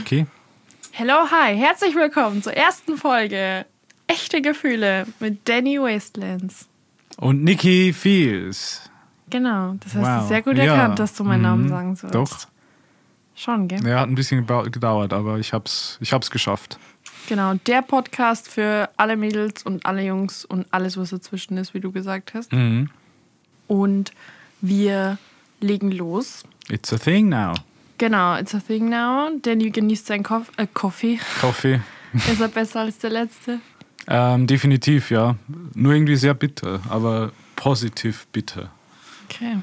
Okay. Hello, hi, herzlich willkommen zur ersten Folge Echte Gefühle mit Danny Wastelands. Und Nikki Fields. Genau, das hast Wow. du sehr gut Ja. erkannt, dass du meinen Namen Mhm. sagen sollst. Doch. Schon, gell? Ja, hat ein bisschen gedauert, aber ich hab's, ich hab's geschafft. Genau, der Podcast für alle Mädels und alle Jungs und alles, was dazwischen ist, wie du gesagt hast. Mhm. Und wir legen los. It's a thing now. Genau, it's a thing now. Danny genießt seinen Koff äh, Kaffee. Kaffee. Ist er besser als der letzte? Ähm, definitiv, ja. Nur irgendwie sehr bitter, aber positiv bitter. Okay.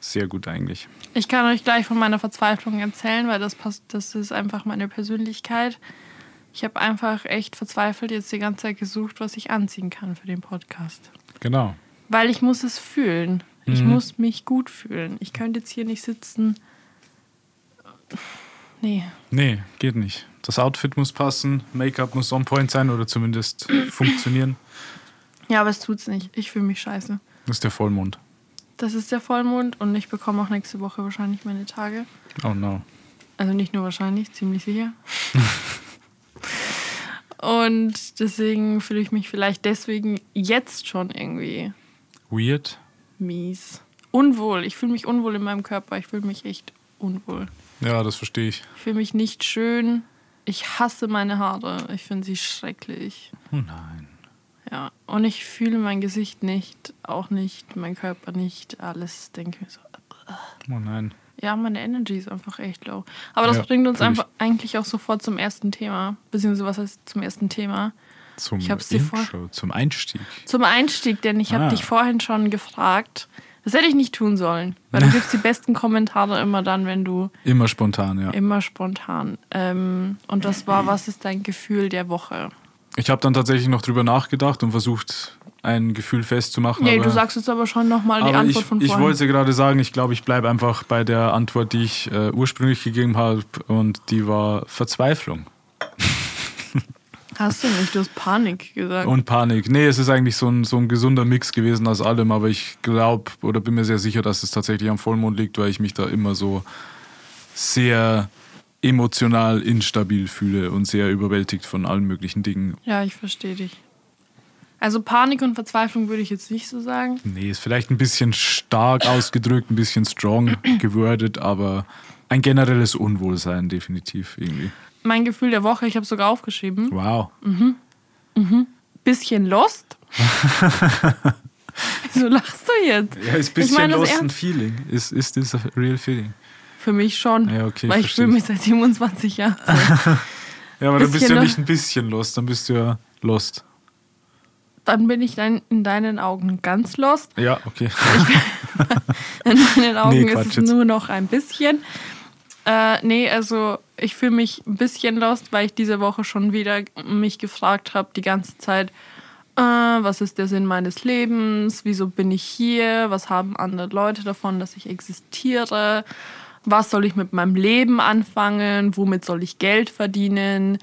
Sehr gut eigentlich. Ich kann euch gleich von meiner Verzweiflung erzählen, weil das passt, das ist einfach meine Persönlichkeit. Ich habe einfach echt verzweifelt jetzt die ganze Zeit gesucht, was ich anziehen kann für den Podcast. Genau. Weil ich muss es fühlen. Ich Mhm. muss mich gut fühlen. Ich könnte jetzt hier nicht sitzen. Nee. Nee, geht nicht. Das Outfit muss passen, Make-up muss on point sein oder zumindest funktionieren. Ja, aber es tut's nicht. Ich fühle mich scheiße. Das ist der Vollmond. Das ist der Vollmond und ich bekomme auch nächste Woche wahrscheinlich meine Tage. Oh no. Also nicht nur wahrscheinlich, ziemlich sicher. und deswegen fühle ich mich vielleicht deswegen jetzt schon irgendwie Weird. mies. Unwohl. Ich fühle mich unwohl in meinem Körper. Ich fühle mich echt unwohl. Ja, das verstehe ich. Ich fühle mich nicht schön. Ich hasse meine Haare. Ich finde sie schrecklich. Oh nein. Ja. Und ich fühle mein Gesicht nicht, auch nicht, mein Körper nicht. Alles denke ich mir so. Oh nein. Ja, meine Energy ist einfach echt low. Aber das Ja, bringt uns einfach eigentlich auch sofort zum ersten Thema. Beziehungsweise was heißt zum ersten Thema? Zum Ich hab's dir vor- Intro, zum Einstieg. Zum Einstieg, denn ich habe Ah. dich vorhin schon gefragt. Das hätte ich nicht tun sollen. Weil du gibst die besten Kommentare immer dann, wenn du Immer spontan, ja. immer spontan. Ähm, und das war, was ist dein Gefühl der Woche? Ich habe dann tatsächlich noch drüber nachgedacht und versucht, ein Gefühl festzumachen. Nee, du sagst jetzt aber schon nochmal die Antwort ich, von ich vorhin. wollte gerade sagen, ich glaube, ich bleibe einfach bei der Antwort, die ich äh, ursprünglich gegeben habe und die war Verzweiflung Hast du nicht, du hast Panik gesagt. und Panik. Nee, es ist eigentlich so ein, so ein gesunder Mix gewesen aus allem, aber ich glaube oder bin mir sehr sicher, dass es tatsächlich am Vollmond liegt, weil ich mich da immer so sehr emotional instabil fühle und sehr überwältigt von allen möglichen Dingen. ja, ich verstehe dich. Also Panik und Verzweiflung würde ich jetzt nicht so sagen. Nee, ist vielleicht ein bisschen stark ausgedrückt, ein bisschen strong gewordet, aber ein generelles Unwohlsein definitiv irgendwie. Mein Gefühl der Woche, ich habe sogar aufgeschrieben. Wow. Bisschen lost. Wieso lachst du jetzt? Ja, ist ein Ich bisschen meine das lost ein. Feeling. Ist, ist das a real feeling? Für mich schon. Ja, okay, weil ich fühle ich. mich seit 27 Jahren. Ja, aber dann bist du ja nicht ein bisschen lost, dann bist du ja lost. Dann bin ich dann in deinen Augen ganz lost. Ja, okay. In meinen Augen Nee, ist es jetzt. nur noch ein bisschen. Äh, nee, also ich fühle mich ein bisschen lost, weil ich diese Woche schon wieder mich gefragt habe, die ganze Zeit, äh, was ist der Sinn meines Lebens? Wieso bin ich hier? Was haben andere Leute davon, dass ich existiere? Was soll ich mit meinem Leben anfangen? Womit soll ich Geld verdienen?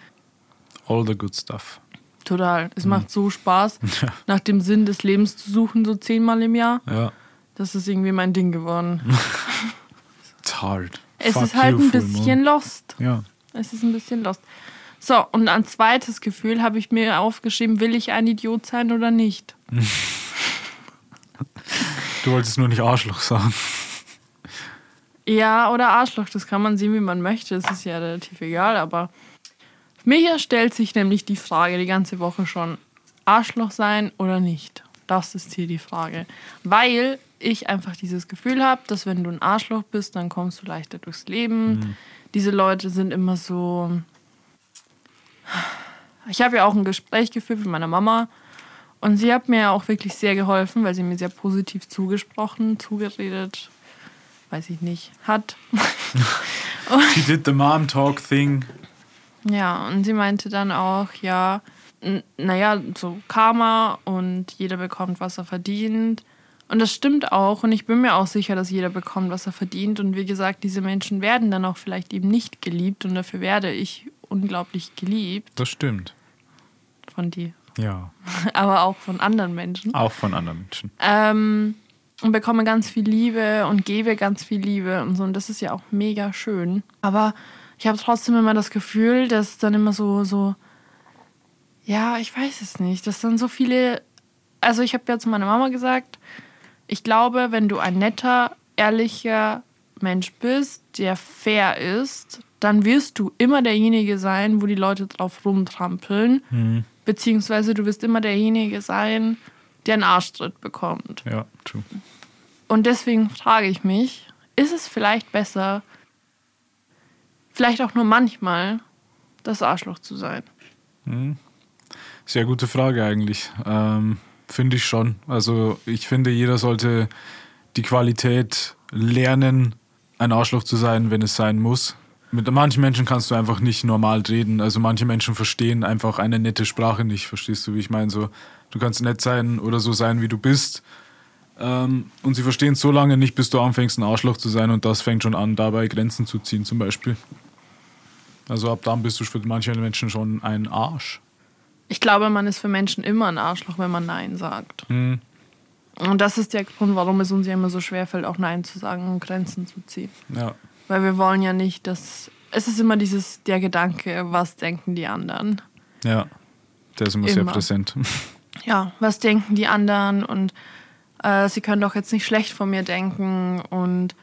All the good stuff. Total. Es macht so Spaß, nach dem Sinn des Lebens zu suchen, so zehnmal im Jahr. Ja, Das ist irgendwie mein Ding geworden. it's hard. Es Fuck ist halt ein bisschen Moon. lost. Ja. Es ist ein bisschen lost. So, und ein zweites Gefühl habe ich mir aufgeschrieben, will ich ein Idiot sein oder nicht? Du wolltest nur nicht Arschloch sagen. Ja, oder Arschloch, das kann man sehen, wie man möchte. Das ist ja relativ egal, aber mir stellt sich nämlich die Frage die ganze Woche schon, Arschloch sein oder nicht? Das ist hier die Frage. Weil ich einfach dieses Gefühl habe, dass wenn du ein Arschloch bist, dann kommst du leichter durchs Leben. Diese Leute sind immer so. Ich habe ja auch ein Gespräch geführt mit meiner Mama und sie hat mir auch wirklich sehr geholfen, weil sie mir sehr positiv zugesprochen, zugeredet, weiß ich nicht, hat. She did the mom talk thing. Ja, und sie meinte dann auch, ja, naja, so Karma und jeder bekommt, was er verdient. Und das stimmt auch. Und ich bin mir auch sicher, dass jeder bekommt, was er verdient. Und wie gesagt, diese Menschen werden dann auch vielleicht eben nicht geliebt. Und dafür werde ich unglaublich geliebt Das stimmt. von dir, Ja. aber auch von anderen Menschen. Auch von anderen Menschen. Ähm, und bekomme ganz viel Liebe und gebe ganz viel Liebe und so. Und das ist ja auch mega schön. Aber ich habe trotzdem immer das Gefühl, dass dann immer so, so, ja, ich weiß es nicht, dass dann so viele, also ich habe ja zu meiner Mama gesagt, ich glaube, wenn du ein netter, ehrlicher Mensch bist, der fair ist, dann wirst du immer derjenige sein, wo die Leute drauf rumtrampeln. Mhm. Beziehungsweise du wirst immer derjenige sein, der einen Arschtritt bekommt. Ja, true. Und deswegen frage ich mich, ist es vielleicht besser, vielleicht auch nur manchmal, das Arschloch zu sein? Sehr gute Frage eigentlich. Ähm, finde ich schon. Also ich finde, jeder sollte die Qualität lernen, ein Arschloch zu sein, wenn es sein muss. Mit manchen Menschen kannst du einfach nicht normal reden. Also manche Menschen verstehen einfach eine nette Sprache nicht. Verstehst du, wie ich meine? So, du kannst nett sein oder so sein, wie du bist. Ähm, und sie verstehen es so lange nicht, bis du anfängst, ein Arschloch zu sein. Und das fängt schon an, dabei Grenzen zu ziehen, zum Beispiel. Also ab dann bist du für manche Menschen schon ein Arsch. Ich glaube, man ist für Menschen immer ein Arschloch, wenn man Nein sagt. Mhm. Und das ist der Grund, warum es uns ja immer so schwerfällt, auch Nein zu sagen und Grenzen zu ziehen. Ja, Weil wir wollen ja nicht, dass. Es ist immer dieses, der Gedanke, was denken die anderen? ja. Der ist immer, sehr Immer. präsent. Ja, was denken die anderen? Und äh, sie können doch jetzt nicht schlecht von mir denken. Und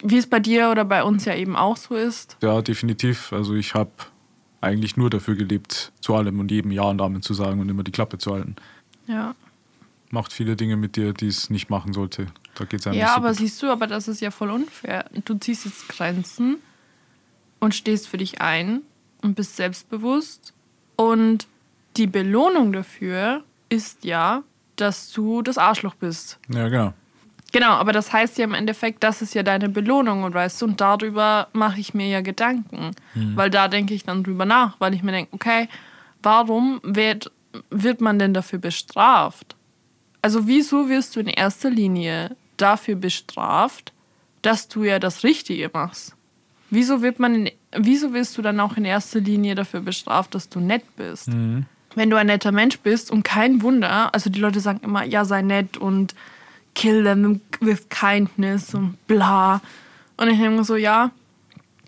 wie es bei dir oder bei uns ja eben auch so ist. Ja, definitiv. Also ich habe eigentlich nur dafür gelebt, zu allem und jedem Ja und Amen zu sagen und immer die Klappe zu halten. Ja, Macht viele Dinge mit dir, die es nicht machen sollte. Da geht es einem ja nicht so aber gut. siehst du, aber das ist ja voll unfair. Du ziehst jetzt Grenzen und stehst für dich ein und bist selbstbewusst. Und die Belohnung dafür ist ja, dass du das Arschloch bist. Ja, genau. Genau, aber das heißt ja im Endeffekt, das ist ja deine Belohnung und weißt du, und darüber mache ich mir ja Gedanken. Weil da denke ich dann drüber nach, weil ich mir denke, okay, warum wird, wird man denn dafür bestraft? Also wieso wirst du in erster Linie dafür bestraft, dass du ja das Richtige machst? Wieso wird man in, wieso wirst du dann auch in erster Linie dafür bestraft, dass du nett bist? Wenn du ein netter Mensch bist und kein Wunder, also die Leute sagen immer, ja, sei nett und kill them with kindness und bla. Und ich denke so, ja,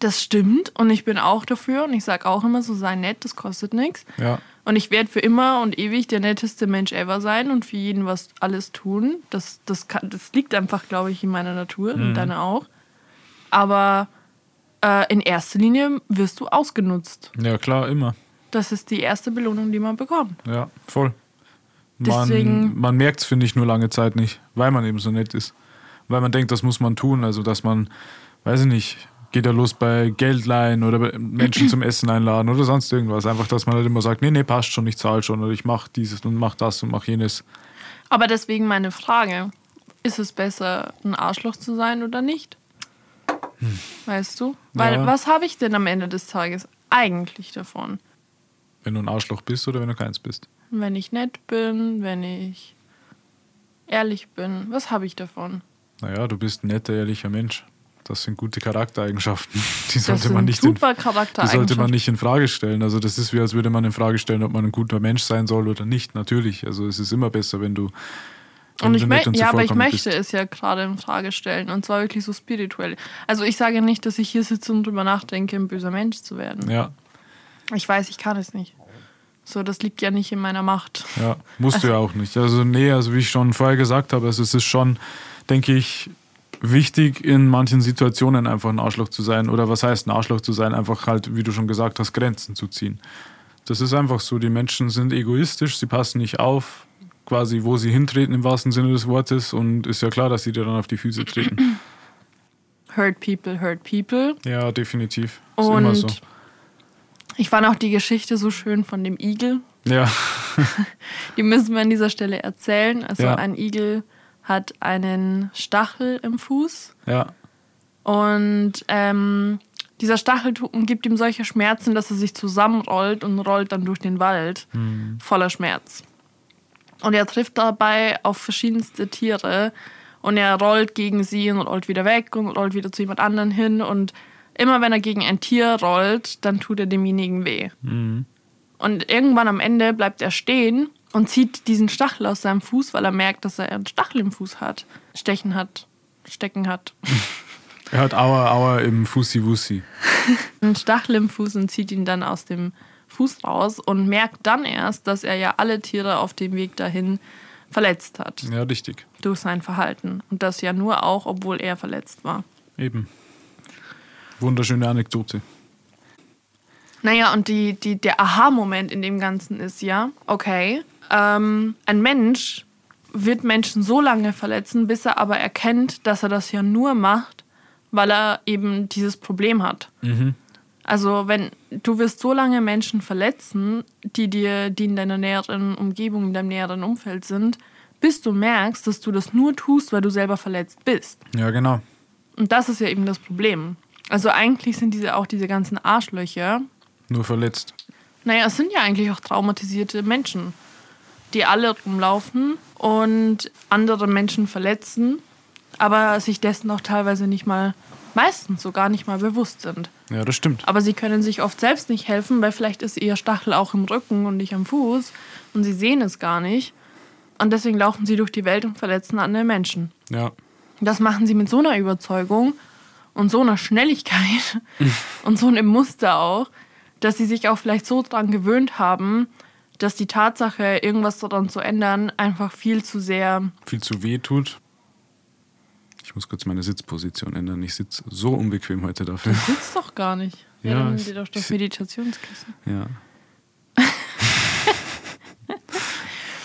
das stimmt und ich bin auch dafür und ich sage auch immer so, sei nett, das kostet nichts. Ja, Und ich werde für immer und ewig der netteste Mensch ever sein und für jeden was alles tun. Das, das, kann, das liegt einfach, glaube ich, in meiner Natur und deiner auch. Aber äh, in erster Linie wirst du ausgenutzt. ja klar, immer. Das ist die erste Belohnung, die man bekommt. Ja, voll. Man, Deswegen- man merkt es, finde ich, nur lange Zeit nicht, weil man eben so nett ist. Weil man denkt, das muss man tun. Also, dass man, weiß ich nicht, geht ja los bei Geld leihen oder Menschen zum Essen einladen oder sonst irgendwas. Einfach, dass man halt immer sagt, nee, nee, passt schon, ich zahle schon oder ich mache dieses und mache das und mache jenes. Aber deswegen meine Frage: Ist es besser, ein Arschloch zu sein oder nicht? Weißt du? Weil Ja. was habe ich denn am Ende des Tages eigentlich davon? Wenn du ein Arschloch bist oder wenn du keins bist. Wenn ich nett bin, wenn ich ehrlich bin, was habe ich davon? Naja, du bist ein netter, ehrlicher Mensch. Das sind gute Charaktereigenschaften. Die sollte man nicht in, die sollte man nicht in Frage stellen. Also das ist wie, als würde man in Frage stellen, ob man ein guter Mensch sein soll oder nicht. Natürlich. Also es ist immer besser, wenn du. Und ich möchte, ja, aber ich möchte bist. es ja gerade in Frage stellen. Und zwar wirklich so spirituell. Also ich sage nicht, dass ich hier sitze und drüber nachdenke, ein böser Mensch zu werden. Ja, Ich weiß, ich kann es nicht. So, das liegt ja nicht in meiner Macht. ja. Musst du ja auch nicht. Also nee, also wie ich schon vorher gesagt habe, also es ist schon, denke ich, wichtig, in manchen Situationen einfach ein Arschloch zu sein. Oder was heißt ein Arschloch zu sein? Einfach halt, wie du schon gesagt hast, Grenzen zu ziehen. Das ist einfach so. Die Menschen sind egoistisch, sie passen nicht auf, quasi, wo sie hintreten im wahrsten Sinne des Wortes. Und ist ja klar, dass sie dir dann auf die Füße treten. Hurt people, hurt people. Ja, definitiv. Ist immer Und so. Ich fand auch die Geschichte so schön von dem Igel. Ja, Die müssen wir an dieser Stelle erzählen. Also Ja. ein Igel hat einen Stachel im Fuß ja, und ähm, dieser Stachel gibt ihm solche Schmerzen, dass er sich zusammenrollt und rollt dann durch den Wald voller Schmerz. Und er trifft dabei auf verschiedenste Tiere und er rollt gegen sie und rollt wieder weg und rollt wieder zu jemand anderen hin und immer wenn er gegen ein Tier rollt, dann tut er demjenigen weh. Und irgendwann am Ende bleibt er stehen und zieht diesen Stachel aus seinem Fuß, weil er merkt, dass er einen Stachel im Fuß hat. Stechen hat. Stecken hat. Er hat Aua Aua im Fussi-Wussi. einen Stachel im Fuß und zieht ihn dann aus dem Fuß raus und merkt dann erst, dass er ja alle Tiere auf dem Weg dahin verletzt hat Ja, richtig. durch sein Verhalten. Und das ja nur auch, obwohl er verletzt war. Eben. Wunderschöne Anekdote. Naja, und die, die, der Aha-Moment in dem Ganzen ist ja, okay, ähm, ein Mensch wird Menschen so lange verletzen, bis er aber erkennt, dass er das ja nur macht, weil er eben dieses Problem hat. Also wenn du wirst so lange Menschen verletzen, die dir, die in deiner näheren Umgebung, in deinem näheren Umfeld sind, bis du merkst, dass du das nur tust, weil du selber verletzt bist. Ja, genau. Und das ist ja eben das Problem. Also eigentlich sind diese auch diese ganzen Arschlöcher, Nur verletzt. naja, es sind ja eigentlich auch traumatisierte Menschen, die alle rumlaufen und andere Menschen verletzen, aber sich dessen auch teilweise nicht mal, meistens sogar nicht mal bewusst sind. Ja, das stimmt. Aber sie können sich oft selbst nicht helfen, weil vielleicht ist ihr Stachel auch im Rücken und nicht am Fuß und sie sehen es gar nicht. Und deswegen laufen sie durch die Welt und verletzen andere Menschen. Ja. Das machen sie mit so einer Überzeugung und so einer Schnelligkeit und so einem Muster auch, dass sie sich auch vielleicht so dran gewöhnt haben, dass die Tatsache, irgendwas daran zu ändern, einfach viel zu sehr. Viel zu weh tut. Ich muss kurz meine Sitzposition ändern. Ich sitze so unbequem heute dafür. Sitzt doch gar nicht. Ja, Ja, dann ich- doch das ich- Meditationskissen. Ja.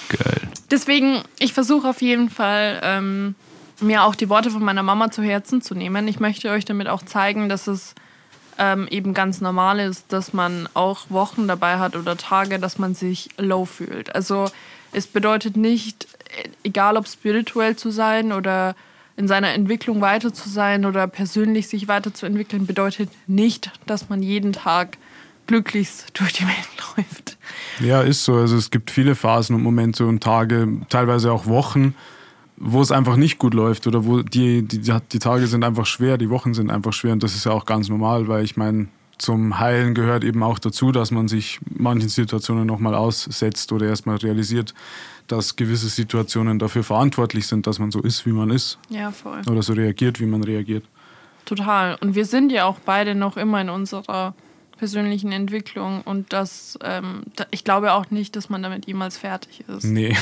Geil. Deswegen, ich versuche auf jeden Fall, ähm, mir auch die Worte von meiner Mama zu Herzen zu nehmen. Ich möchte euch damit auch zeigen, dass es ähm, eben ganz normal ist, dass man auch Wochen dabei hat oder Tage, dass man sich low fühlt. Also es bedeutet nicht, äh, egal ob spirituell zu sein oder in seiner Entwicklung weiter zu sein oder persönlich sich weiterzuentwickeln, bedeutet nicht, dass man jeden Tag glücklichst durch die Welt läuft. Ja, ist so. Also es gibt viele Phasen und Momente und Tage, teilweise auch Wochen, wo es einfach nicht gut läuft oder wo die, die, die Tage sind einfach schwer, die Wochen sind einfach schwer und das ist ja auch ganz normal, weil ich meine, zum Heilen gehört eben auch dazu, dass man sich manchen Situationen nochmal aussetzt oder erstmal realisiert, dass gewisse Situationen dafür verantwortlich sind, dass man so ist, wie man ist Ja, voll. oder so reagiert, wie man reagiert. Total. Und wir sind ja auch beide noch immer in unserer persönlichen Entwicklung und das, ähm, ich glaube auch nicht, dass man damit jemals fertig ist. Nee,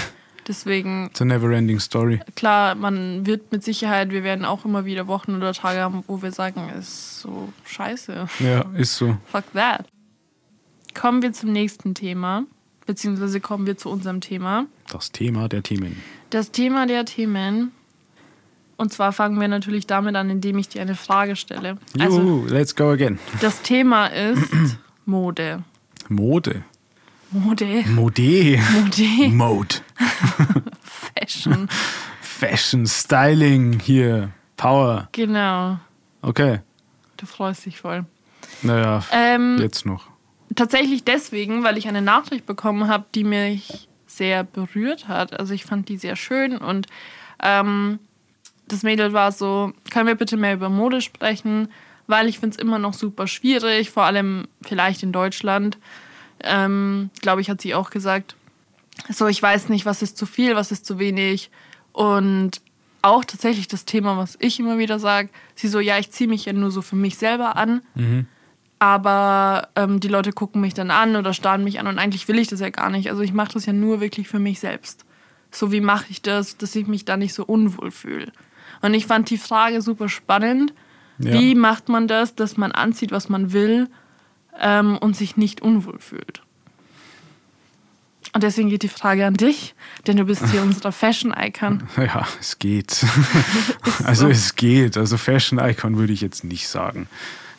Deswegen, it's a never ending story. klar, man wird mit Sicherheit, wir werden auch immer wieder Wochen oder Tage haben, wo wir sagen, ist so scheiße. Ja, ist so. Fuck that. Kommen wir zum nächsten Thema, beziehungsweise kommen wir zu unserem Thema. Das Thema der Themen. Das Thema der Themen. Und zwar fangen wir natürlich damit an, indem ich dir eine Frage stelle. Also, Juhu, let's go again. das Thema ist Mode. Mode. Mode. Mode. Mode. Mode. Fashion. Fashion, Styling hier. Power. Genau. Okay. Du freust dich voll. Naja, Ähm, jetzt noch. tatsächlich deswegen, weil ich eine Nachricht bekommen habe, die mich sehr berührt hat. Also ich fand die sehr schön und ähm, das Mädel war so, können wir bitte mehr über Mode sprechen, weil ich finde es immer noch super schwierig, vor allem vielleicht in Deutschland. Ähm, Glaube ich, hat sie auch gesagt. So, ich weiß nicht, was ist zu viel, was ist zu wenig. Und auch tatsächlich das Thema, was ich immer wieder sage, sie so, ja, ich ziehe mich ja nur so für mich selber an aber ähm, die Leute gucken mich dann an oder starren mich an und eigentlich will ich das ja gar nicht. Also ich mache das ja nur wirklich für mich selbst. So wie mache ich das, dass ich mich da nicht so unwohl fühle. Und ich fand die Frage super spannend. Ja. Wie macht man das, dass man anzieht, was man will ähm, und sich nicht unwohl fühlt? Und deswegen geht die Frage an dich, denn du bist hier unser Fashion-Icon. Ja, es geht. also so. es geht. Also Fashion Icon würde ich jetzt nicht sagen.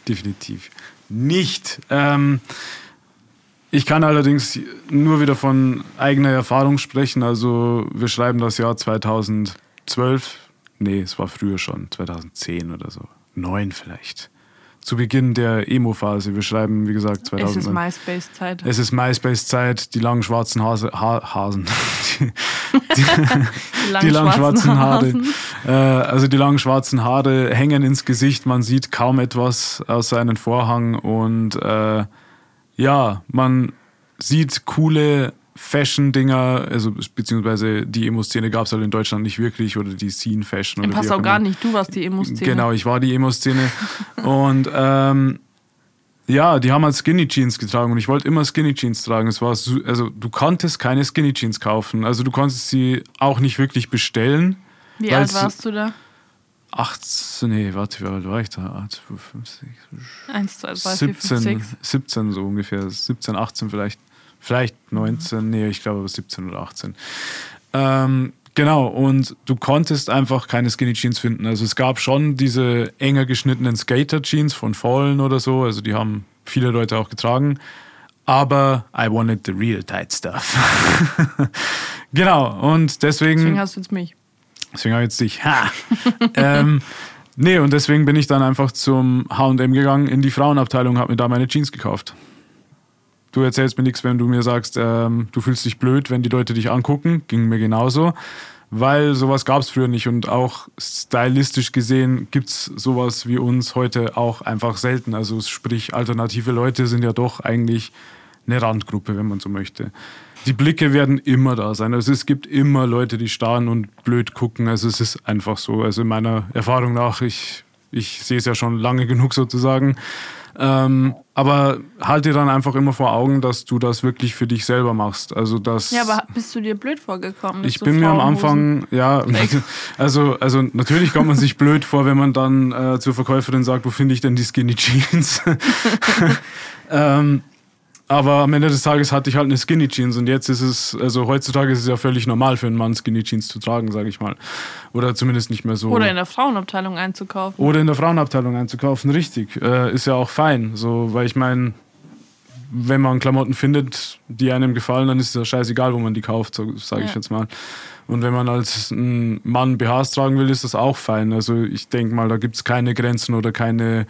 Definitiv nicht. Ähm, ich kann allerdings nur wieder von eigener Erfahrung sprechen. Also wir schreiben das Jahr 2012. Nee, es war früher schon, 2010 oder so. Neun vielleicht. Zu Beginn der Emo-Phase. Wir schreiben, wie gesagt, Es 2009. ist MySpace-Zeit. Es ist MySpace-Zeit, die langen schwarzen Hase, ha Hasen. Die, die langen schwarzen Haare. Äh, also die langen schwarzen Haare hängen ins Gesicht, man sieht kaum etwas außer einen Vorhang und äh, ja, man sieht coole Fashion-Dinger, also beziehungsweise die Emo-Szene gab es halt in Deutschland nicht wirklich oder die Scene-Fashion. Im Passau gar nicht, du warst die Emo-Szene. Genau, ich war die Emo-Szene. und ähm, ja, die haben halt Skinny Jeans getragen und ich wollte immer Skinny Jeans tragen. Es war so, also du konntest keine Skinny Jeans kaufen. Also du konntest sie auch nicht wirklich bestellen. Wie alt warst du da? 18, nee, warte, wie alt war ich da? 8, 5, 6, 1, 2, 3, 17, 4, 5, 6. 17 so ungefähr. 17, 18 vielleicht. Vielleicht 19, mhm. nee, ich glaube 17 oder 18. Ähm, genau, und du konntest einfach keine Skinny Jeans finden. Also es gab schon diese enger geschnittenen Skater Jeans von Fallen oder so. Also die haben viele Leute auch getragen. Aber I wanted the real tight stuff. genau, und deswegen. Deswegen hast du jetzt mich. Deswegen habe ich jetzt dich. Ha! ähm, nee, und deswegen bin ich dann einfach zum HM gegangen in die Frauenabteilung, habe mir da meine Jeans gekauft. Du erzählst mir nichts, wenn du mir sagst, ähm, du fühlst dich blöd, wenn die Leute dich angucken. Ging mir genauso. Weil sowas gab es früher nicht und auch stylistisch gesehen gibt es sowas wie uns heute auch einfach selten. Also sprich, alternative Leute sind ja doch eigentlich eine Randgruppe, wenn man so möchte die Blicke werden immer da sein. Also es gibt immer Leute, die starren und blöd gucken. Also es ist einfach so. Also in meiner Erfahrung nach, ich, ich sehe es ja schon lange genug sozusagen. Ähm, aber halt dir dann einfach immer vor Augen, dass du das wirklich für dich selber machst. Also das. Ja, aber bist du dir blöd vorgekommen? Ich bin mir am Anfang, ja, also, also natürlich kommt man sich blöd vor, wenn man dann äh, zur Verkäuferin sagt, wo finde ich denn die Skinny Jeans? ähm, aber am Ende des Tages hatte ich halt eine Skinny Jeans und jetzt ist es, also heutzutage ist es ja völlig normal für einen Mann Skinny Jeans zu tragen, sage ich mal. Oder zumindest nicht mehr so. Oder in der Frauenabteilung einzukaufen. Oder in der Frauenabteilung einzukaufen, richtig. Äh, ist ja auch fein, so, weil ich meine, wenn man Klamotten findet, die einem gefallen, dann ist es ja scheißegal, wo man die kauft, sage ja. ich jetzt mal. Und wenn man als Mann BHs tragen will, ist das auch fein. Also ich denke mal, da gibt es keine Grenzen oder keine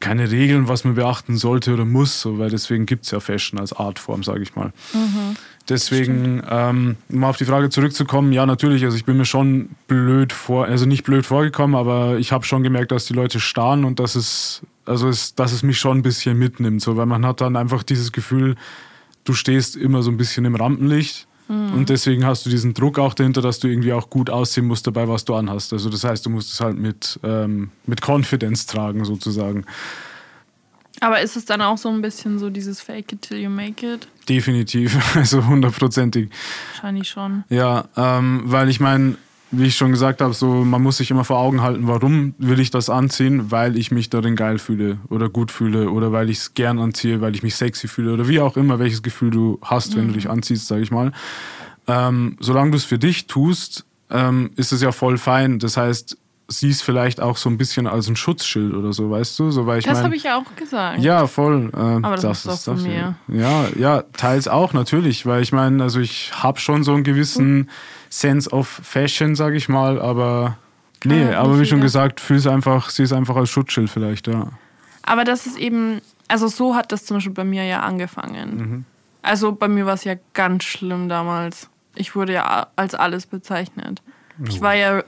keine Regeln, was man beachten sollte oder muss, so, weil deswegen gibt es ja Fashion als Artform, sage ich mal. Mhm. Deswegen, ähm, um auf die Frage zurückzukommen, ja, natürlich, also ich bin mir schon blöd vor, also nicht blöd vorgekommen, aber ich habe schon gemerkt, dass die Leute starren und dass es, also es, dass es mich schon ein bisschen mitnimmt, so, weil man hat dann einfach dieses Gefühl, du stehst immer so ein bisschen im Rampenlicht Mhm. Und deswegen hast du diesen Druck auch dahinter, dass du irgendwie auch gut aussehen musst dabei, was du anhast. Also das heißt, du musst es halt mit, ähm, mit Confidence tragen, sozusagen. Aber ist es dann auch so ein bisschen so dieses Fake it till you make it? Definitiv, also hundertprozentig. Wahrscheinlich schon. Ja, ähm, weil ich meine, wie ich schon gesagt habe, so man muss sich immer vor Augen halten, warum will ich das anziehen, weil ich mich darin geil fühle oder gut fühle oder weil ich es gern anziehe, weil ich mich sexy fühle oder wie auch immer, welches Gefühl du hast, wenn mhm. du dich anziehst, sage ich mal. Ähm, solange du es für dich tust, ähm, ist es ja voll fein. Das heißt, siehst vielleicht auch so ein bisschen als ein Schutzschild oder so, weißt du? So, weil ich das habe ich ja auch gesagt. Ja, voll. Äh, Aber das, das ist doch von mir. Ja, ja, teils auch natürlich, weil ich meine, also ich habe schon so einen gewissen... Mhm Sense of Fashion, sage ich mal, aber nee, ah, aber wie schon gesagt, fühl es einfach, sieh es einfach als Schutzschild vielleicht, ja. Aber das ist eben, also so hat das zum Beispiel bei mir ja angefangen. Mhm. Also bei mir war es ja ganz schlimm damals. Ich wurde ja als alles bezeichnet. Oh. Ich war ja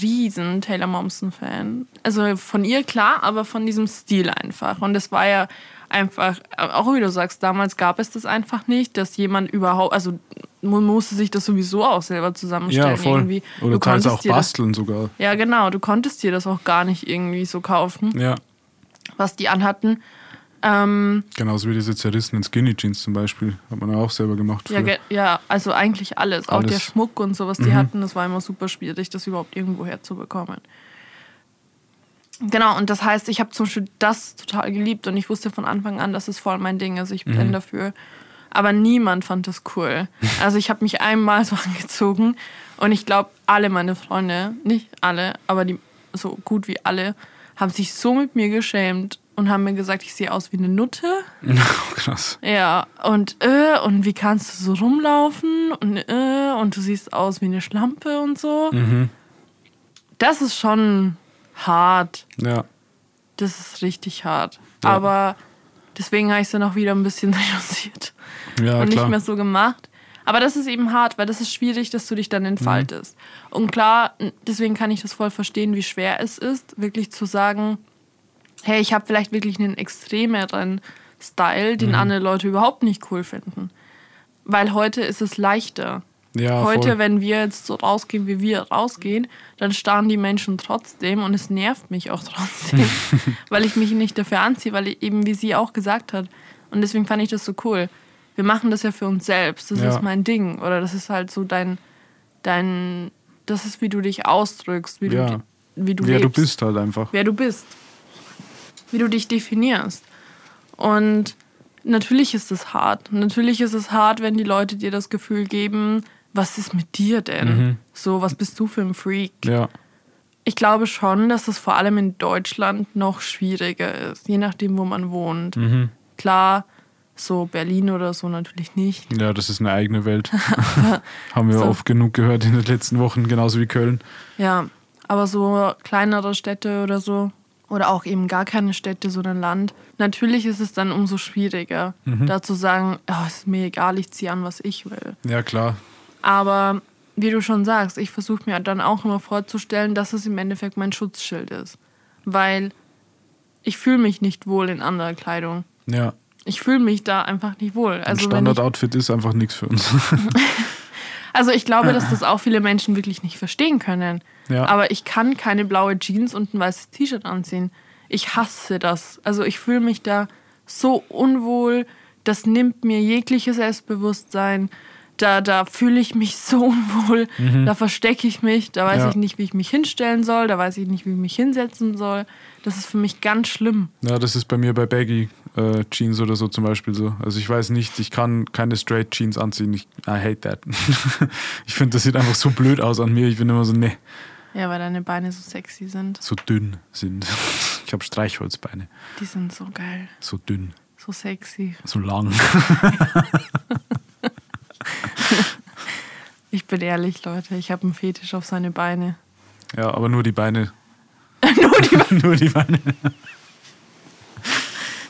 riesen Taylor Momsen-Fan. Also von ihr klar, aber von diesem Stil einfach. Und es war ja einfach, auch wie du sagst, damals gab es das einfach nicht, dass jemand überhaupt, also man musste sich das sowieso auch selber zusammenstellen. Ja, voll. Irgendwie. Oder du teils auch basteln das, sogar. Ja, genau. Du konntest dir das auch gar nicht irgendwie so kaufen, ja. was die anhatten. Ähm, Genauso wie diese zerrissenen Skinny Jeans zum Beispiel. Hat man ja auch selber gemacht. Ja, ja, also eigentlich alles. alles. Auch der Schmuck und so, was die mhm. hatten, das war immer super schwierig, das überhaupt irgendwo herzubekommen. Genau, und das heißt, ich habe zum Beispiel das total geliebt und ich wusste von Anfang an, dass es voll mein Ding ist. Ich bin mhm. dafür. Aber niemand fand das cool. Also ich habe mich einmal so angezogen und ich glaube, alle meine Freunde, nicht alle, aber die so gut wie alle, haben sich so mit mir geschämt und haben mir gesagt, ich sehe aus wie eine Nutte. Oh, krass. Ja, und äh, und wie kannst du so rumlaufen und äh, und du siehst aus wie eine Schlampe und so. Mhm. Das ist schon hart. Ja. Das ist richtig hart. Ja. Aber deswegen habe ich es dann auch wieder ein bisschen reduziert. Ja, und klar. nicht mehr so gemacht. Aber das ist eben hart, weil das ist schwierig, dass du dich dann entfaltest. Mhm. Und klar, deswegen kann ich das voll verstehen, wie schwer es ist, wirklich zu sagen, hey, ich habe vielleicht wirklich einen extremeren Style, den mhm. andere Leute überhaupt nicht cool finden. Weil heute ist es leichter. Ja, Heute, voll. wenn wir jetzt so rausgehen, wie wir rausgehen, dann starren die Menschen trotzdem und es nervt mich auch trotzdem, weil ich mich nicht dafür anziehe, weil ich eben, wie sie auch gesagt hat. Und deswegen fand ich das so cool. Wir machen das ja für uns selbst. Das Ja. ist mein Ding. Oder das ist halt so dein, dein, das ist, wie du dich ausdrückst, wie Ja. du, wie du Wer du lebst bist halt einfach. wer du bist, wie du dich definierst. Und natürlich ist es hart. Natürlich ist es hart, wenn die Leute dir das Gefühl geben, was ist mit dir denn? So, was bist du für ein Freak? Ja. Ich glaube schon, dass es vor allem in Deutschland noch schwieriger ist, je nachdem, wo man wohnt. Mhm. Klar, so Berlin oder so natürlich nicht. Ja, das ist eine eigene Welt. Haben wir So. oft genug gehört in den letzten Wochen, genauso wie Köln. Ja, aber so kleinere Städte oder so, oder auch eben gar keine Städte, sondern Land, natürlich ist es dann umso schwieriger, da zu sagen, oh, es ist mir egal, ich ziehe an, was ich will. Ja, klar. Aber wie du schon sagst, ich versuche mir dann auch immer vorzustellen, dass es im Endeffekt mein Schutzschild ist. Weil ich fühle mich nicht wohl in anderer Kleidung. Ja. Ich fühle mich da einfach nicht wohl. Ein Also, ich, Standardoutfit ist einfach nichts für uns. also ich glaube, dass das auch viele Menschen wirklich nicht verstehen können. Ja. Aber ich kann keine blaue Jeans und ein weißes T-Shirt anziehen. Ich hasse das. Also ich fühle mich da so unwohl. Das nimmt mir jegliches Selbstbewusstsein. Da, da fühle ich mich so unwohl. Da verstecke ich mich. Da weiß Mhm. Ja. ich nicht, wie ich mich hinstellen soll. Da weiß ich nicht, wie ich mich hinsetzen soll. Das ist für mich ganz schlimm. ja, das ist bei mir bei Baggy äh, Jeans oder so zum Beispiel so. Also ich weiß nicht, ich kann keine Straight Jeans anziehen. Ich I hate that. ich finde, das sieht einfach so blöd aus an mir. Ich bin immer so, ne, Ja, weil deine Beine so sexy sind. so dünn sind. Ich habe Streichholzbeine. Die sind so geil. So dünn, So sexy. so lang. Ich bin ehrlich, Leute. Ich habe einen Fetisch auf seine Beine. Ja, aber nur die Beine. Nur die Beine. nur die Beine.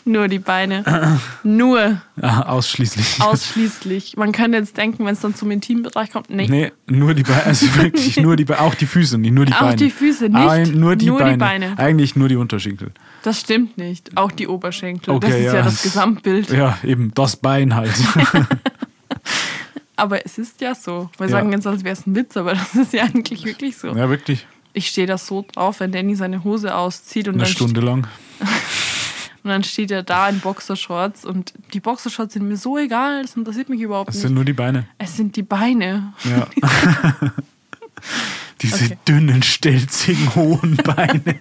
Nur die Beine. Nur. Ah, ausschließlich. Ausschließlich. Man könnte jetzt denken, wenn es dann zum Intimbereich kommt, nee. Nee, nur die Beine, also wirklich nur die Beine, auch die Füße, nicht nur die Auch Beine. die Füße, nicht Ein, nur die, nur die Beine. Beine. Eigentlich nur die Unterschenkel. Das stimmt nicht. Auch die Oberschenkel. Okay, das ist ja, ja. das Gesamtbild. Ja, eben, das Bein halt. Aber es ist ja so. Wir Ja. sagen jetzt, als wäre es ein Witz, aber das ist ja eigentlich wirklich so. ja, wirklich. Ich stehe da so drauf, wenn Danny seine Hose auszieht und Eine dann, Stunde lang. und dann steht er da in Boxershorts und die Boxershorts sind mir so egal, das interessiert mich überhaupt nicht. sind nur die Beine. es sind die Beine. Ja. Diese Okay. dünnen, stelzigen, hohen Beine.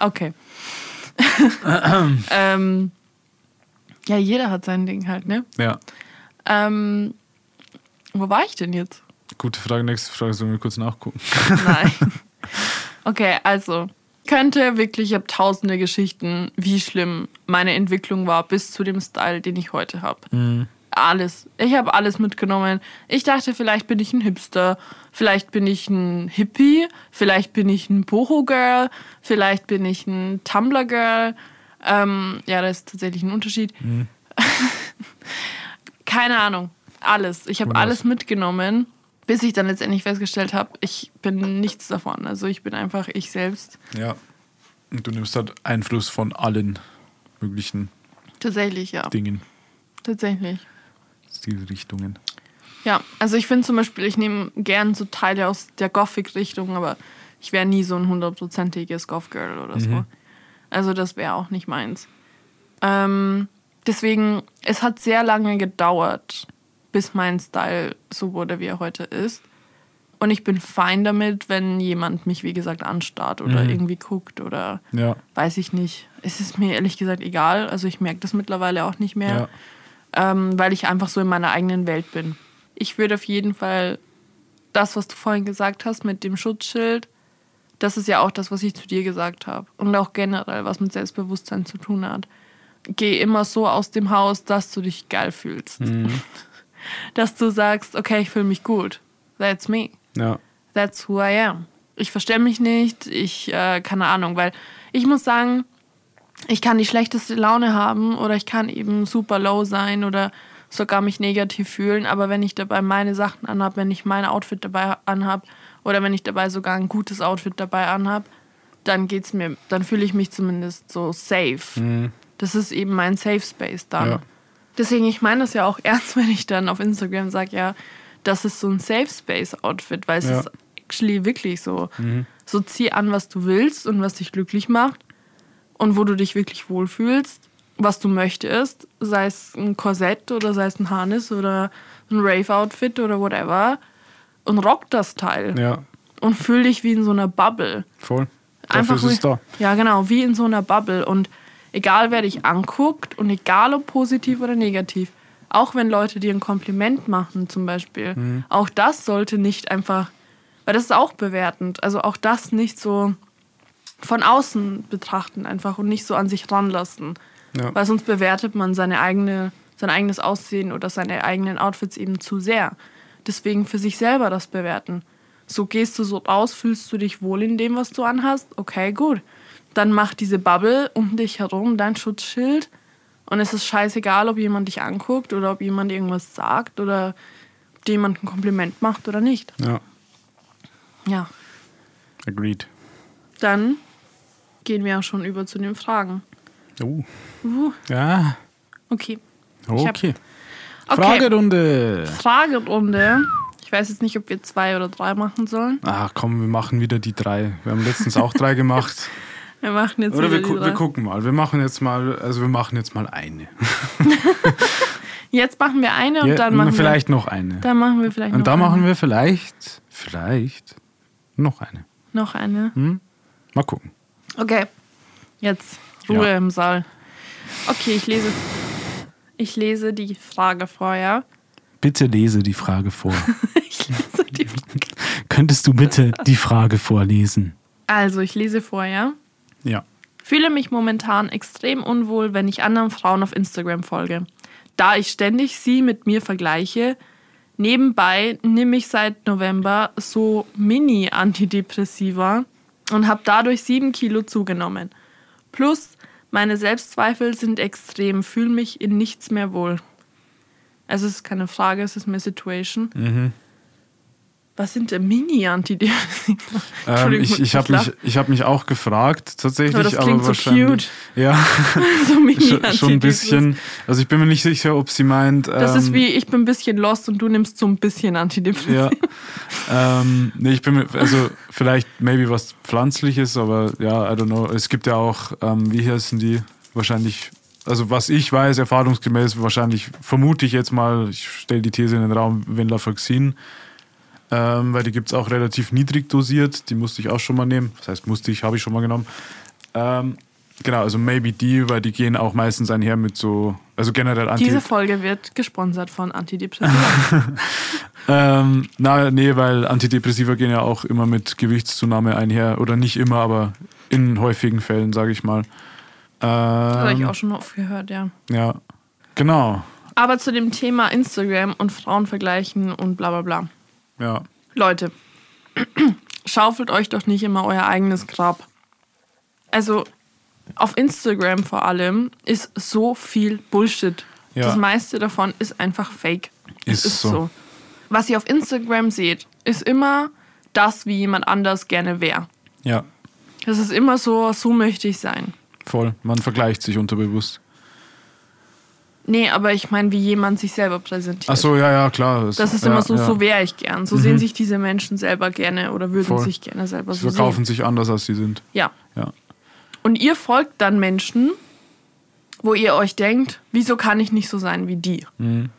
Okay. ähm, ja, jeder hat sein Ding halt, ne? Ja. Ähm, wo war ich denn jetzt? Gute Frage, nächste Frage, sollen wir kurz nachgucken. Nein. Okay, also könnte wirklich, ich habe tausende Geschichten, wie schlimm meine Entwicklung war bis zu dem Style, den ich heute habe. Alles. Ich habe alles mitgenommen. Ich dachte, vielleicht bin ich ein Hipster, vielleicht bin ich ein Hippie, vielleicht bin ich ein Boho-Girl, vielleicht bin ich ein Tumblr-Girl. Ähm, ja, da ist tatsächlich ein Unterschied. Keine Ahnung. Alles. Ich habe alles mitgenommen, bis ich dann letztendlich festgestellt habe, ich bin nichts davon. Also ich bin einfach ich selbst. Ja. Und du nimmst halt Einfluss von allen möglichen Tatsächlich, ja. Dingen, Tatsächlich. Stilrichtungen. Ja, also ich finde zum Beispiel, ich nehme gern so Teile aus der Gothic-Richtung, aber ich wäre nie so ein hundertprozentiges Goth-Girl oder so. Also das wäre auch nicht meins. Ähm, deswegen, es hat sehr lange gedauert, bis mein Style so wurde, wie er heute ist. Und ich bin fein damit, wenn jemand mich, wie gesagt, anstarrt oder irgendwie guckt oder Ja. weiß ich nicht. Es ist mir ehrlich gesagt egal. Also ich merke das mittlerweile auch nicht mehr Ja. ähm, weil ich einfach so in meiner eigenen Welt bin. Ich würde auf jeden Fall das, was du vorhin gesagt hast mit dem Schutzschild, das ist ja auch das, was ich zu dir gesagt habe. Und auch generell, was mit Selbstbewusstsein zu tun hat. Geh immer so aus dem Haus, dass du dich geil fühlst. Dass du sagst, okay, ich fühle mich gut. That's me. Ja. That's who I am. Ich verstelle mich nicht, ich, äh, keine Ahnung, weil ich muss sagen, ich kann die schlechteste Laune haben oder ich kann eben super low sein oder sogar mich negativ fühlen, aber wenn ich dabei meine Sachen anhab, wenn ich mein Outfit dabei anhab oder wenn ich dabei sogar ein gutes Outfit dabei anhab, dann geht's mir, dann fühle ich mich zumindest so safe. Das ist eben mein Safe Space dann. Ja. Deswegen, ich meine das ja auch ernst, wenn ich dann auf Instagram sage, ja, das ist so ein Safe Space Outfit, weil es Ja. ist actually wirklich so. Mhm. So zieh an, was du willst und was dich glücklich macht und wo du dich wirklich wohlfühlst, was du möchtest, sei es ein Korsett oder sei es ein Harness oder ein Rave-Outfit oder whatever und rock das Teil Ja, und fühl dich wie in so einer Bubble. voll. Dafür Einfach ist es wie- da. Ja, genau, wie in so einer Bubble. Und egal, wer dich anguckt und egal, ob positiv oder negativ, auch wenn Leute dir ein Kompliment machen, zum Beispiel, Mhm. auch das sollte nicht einfach, weil das ist auch bewertend, also auch das nicht so von außen betrachten einfach und nicht so an sich ranlassen. Ja. Weil sonst bewertet man seine eigene, sein eigenes Aussehen oder seine eigenen Outfits eben zu sehr. Deswegen für sich selber das bewerten. So gehst du so raus, fühlst du dich wohl in dem, was du anhast? Okay, gut. Dann mach diese Bubble um dich herum, dein Schutzschild. Und es ist scheißegal, ob jemand dich anguckt oder ob jemand irgendwas sagt oder ob dir jemand ein Kompliment macht oder nicht. Ja, Ja, agreed. dann gehen wir auch schon über zu den Fragen. Oh. Uh, Ja, okay. Hab- okay. Okay. Fragerunde. Fragerunde. Ich weiß jetzt nicht, ob wir zwei oder drei machen sollen. Ach komm, wir machen wieder die drei. Wir haben letztens auch drei gemacht. Wir machen jetzt Oder wir, gu wir gucken mal. Wir machen jetzt mal, also wir machen jetzt mal eine. Jetzt machen wir eine und Ja, dann machen vielleicht noch eine. wir. Dann machen wir vielleicht noch Und da eine. machen wir vielleicht, vielleicht noch eine. noch eine. Hm? Mal gucken. Okay. Jetzt Ruhe Ja. im Saal. Okay, ich lese. Ich lese die Frage vorher. Bitte lese die Frage vor. Ich lese die Könntest du bitte die Frage vorlesen? Also, ich lese vorher. Ja. Fühle mich momentan extrem unwohl, wenn ich anderen Frauen auf Instagram folge. Da ich ständig sie mit mir vergleiche, nebenbei nehme ich seit November so Mini-Antidepressiva und habe dadurch sieben Kilo zugenommen. Plus, meine Selbstzweifel sind extrem, fühle mich in nichts mehr wohl. Also es ist keine Frage, es ist mehr Situation. Mhm. Was sind Mini-Antidepressiva? Ähm, ich ich habe mich, ich hab mich auch gefragt, tatsächlich. Aber das klingt so wahrscheinlich- cute. Ja, so Mini-Antidepressiva. schon ein bisschen. Also ich bin mir nicht sicher, ob sie meint. Das ähm, ist wie, ich bin ein bisschen lost und du nimmst so ein bisschen Antidepressiva. Ja. ähm, nee, ich bin mir, also vielleicht maybe was Pflanzliches, aber ja, I don't know. Es gibt ja auch, ähm, wie heißen die? Wahrscheinlich, also was ich weiß, erfahrungsgemäß, wahrscheinlich vermute ich jetzt mal, ich stelle die These in den Raum, Venlafaxin. Ähm, weil die gibt es auch relativ niedrig dosiert. Die musste ich auch schon mal nehmen. Das heißt, musste ich, habe ich schon mal genommen. Ähm, genau, also maybe die, weil die gehen auch meistens einher mit so, also generell Anti Diese Folge wird gesponsert von Antidepressiva. Ähm, na, nee, weil Antidepressiva gehen ja auch immer mit Gewichtszunahme einher. Oder nicht immer, aber in häufigen Fällen, sage ich mal. Habe ich Ähm, auch schon oft gehört, ja. ja, genau. Aber zu dem Thema Instagram und Frauen vergleichen und bla bla bla. Ja, Leute, schaufelt euch doch nicht immer euer eigenes Grab. Also auf Instagram vor allem ist so viel Bullshit. Ja. Das meiste davon ist einfach fake. Es Ist so. Was ihr auf Instagram seht, ist immer das, wie jemand anders gerne wäre. ja, Das ist immer so, so möchte ich sein. voll. Man vergleicht sich unterbewusst. Nee, aber ich meine, wie jemand sich selber präsentiert. Ach so, ja, ja, klar. Das ist ja, immer so, ja. Mhm. so wäre ich gern. So sehen sich diese Menschen selber gerne oder würden Voll. sich gerne selber Sie so verkaufen sehen. sich anders, als sie sind. Ja. Ja, Und ihr folgt dann Menschen, wo ihr euch denkt, wieso kann ich nicht so sein wie die? Mhm.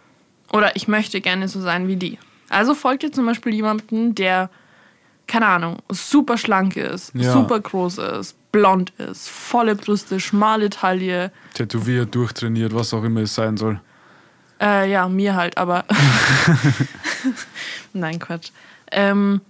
Oder ich möchte gerne so sein wie die. Also folgt ihr zum Beispiel jemanden, der, keine Ahnung, super schlank ist, Ja. super groß ist, blond ist, volle Brüste, schmale Taille. tätowiert, durchtrainiert, was auch immer es sein soll. Äh, ja, mir halt, aber. Nein, Quatsch. Ähm,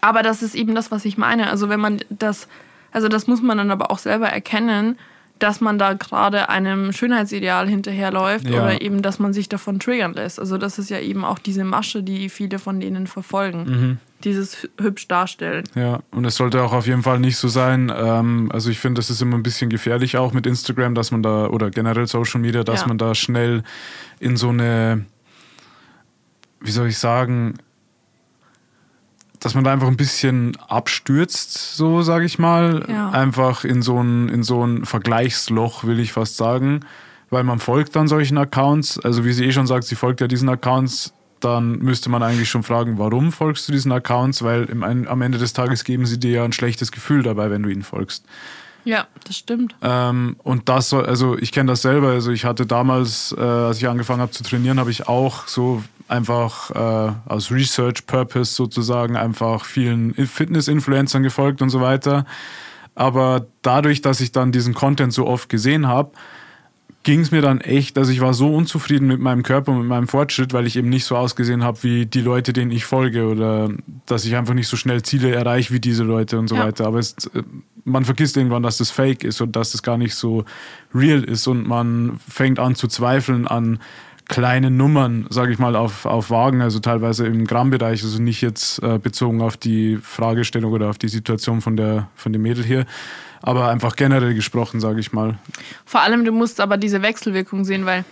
aber das ist eben das, was ich meine. Also, wenn man das, also das muss man dann aber auch selber erkennen, dass man da gerade einem Schönheitsideal hinterherläuft Ja. oder eben, dass man sich davon triggern lässt. Also, das ist ja eben auch diese Masche, die viele von denen verfolgen. Mhm. Dieses hü- hübsch darstellen. Ja, und es sollte auch auf jeden Fall nicht so sein. Ähm, also ich finde, das ist immer ein bisschen gefährlich auch mit Instagram, dass man da, oder generell Social Media, dass Ja. man da schnell in so eine, wie soll ich sagen, dass man da einfach ein bisschen abstürzt, so sage ich mal. Ja. Einfach in so ein, in so ein Vergleichsloch, will ich fast sagen. weil man folgt dann solchen Accounts. Also wie sie eh schon sagt, sie folgt ja diesen Accounts. Dann müsste man eigentlich schon fragen, warum folgst du diesen Accounts? Weil im, am Ende des Tages geben sie dir ja ein schlechtes Gefühl dabei, wenn du ihnen folgst. Ja, das stimmt. Ähm, und das soll, also ich kenne das selber. Also ich hatte damals, äh, als ich angefangen habe zu trainieren, habe ich auch so einfach äh, aus Research Purpose sozusagen einfach vielen Fitness-Influencern gefolgt und so weiter. Aber dadurch, dass ich dann diesen Content so oft gesehen habe, ging es mir dann echt, also ich war so unzufrieden mit meinem Körper und mit meinem Fortschritt, weil ich eben nicht so ausgesehen habe wie die Leute, denen ich folge oder dass ich einfach nicht so schnell Ziele erreiche wie diese Leute und so ja. weiter. Aber es, äh, man vergisst irgendwann, dass das fake ist und dass das gar nicht so real ist und man fängt an zu zweifeln an kleine Nummern, sage ich mal, auf, auf Wagen, also teilweise im Grammbereich, also nicht jetzt äh, bezogen auf die Fragestellung oder auf die Situation von, der, von dem Mädel hier, aber einfach generell gesprochen, sage ich mal. Vor allem, du musst aber diese Wechselwirkung sehen, weil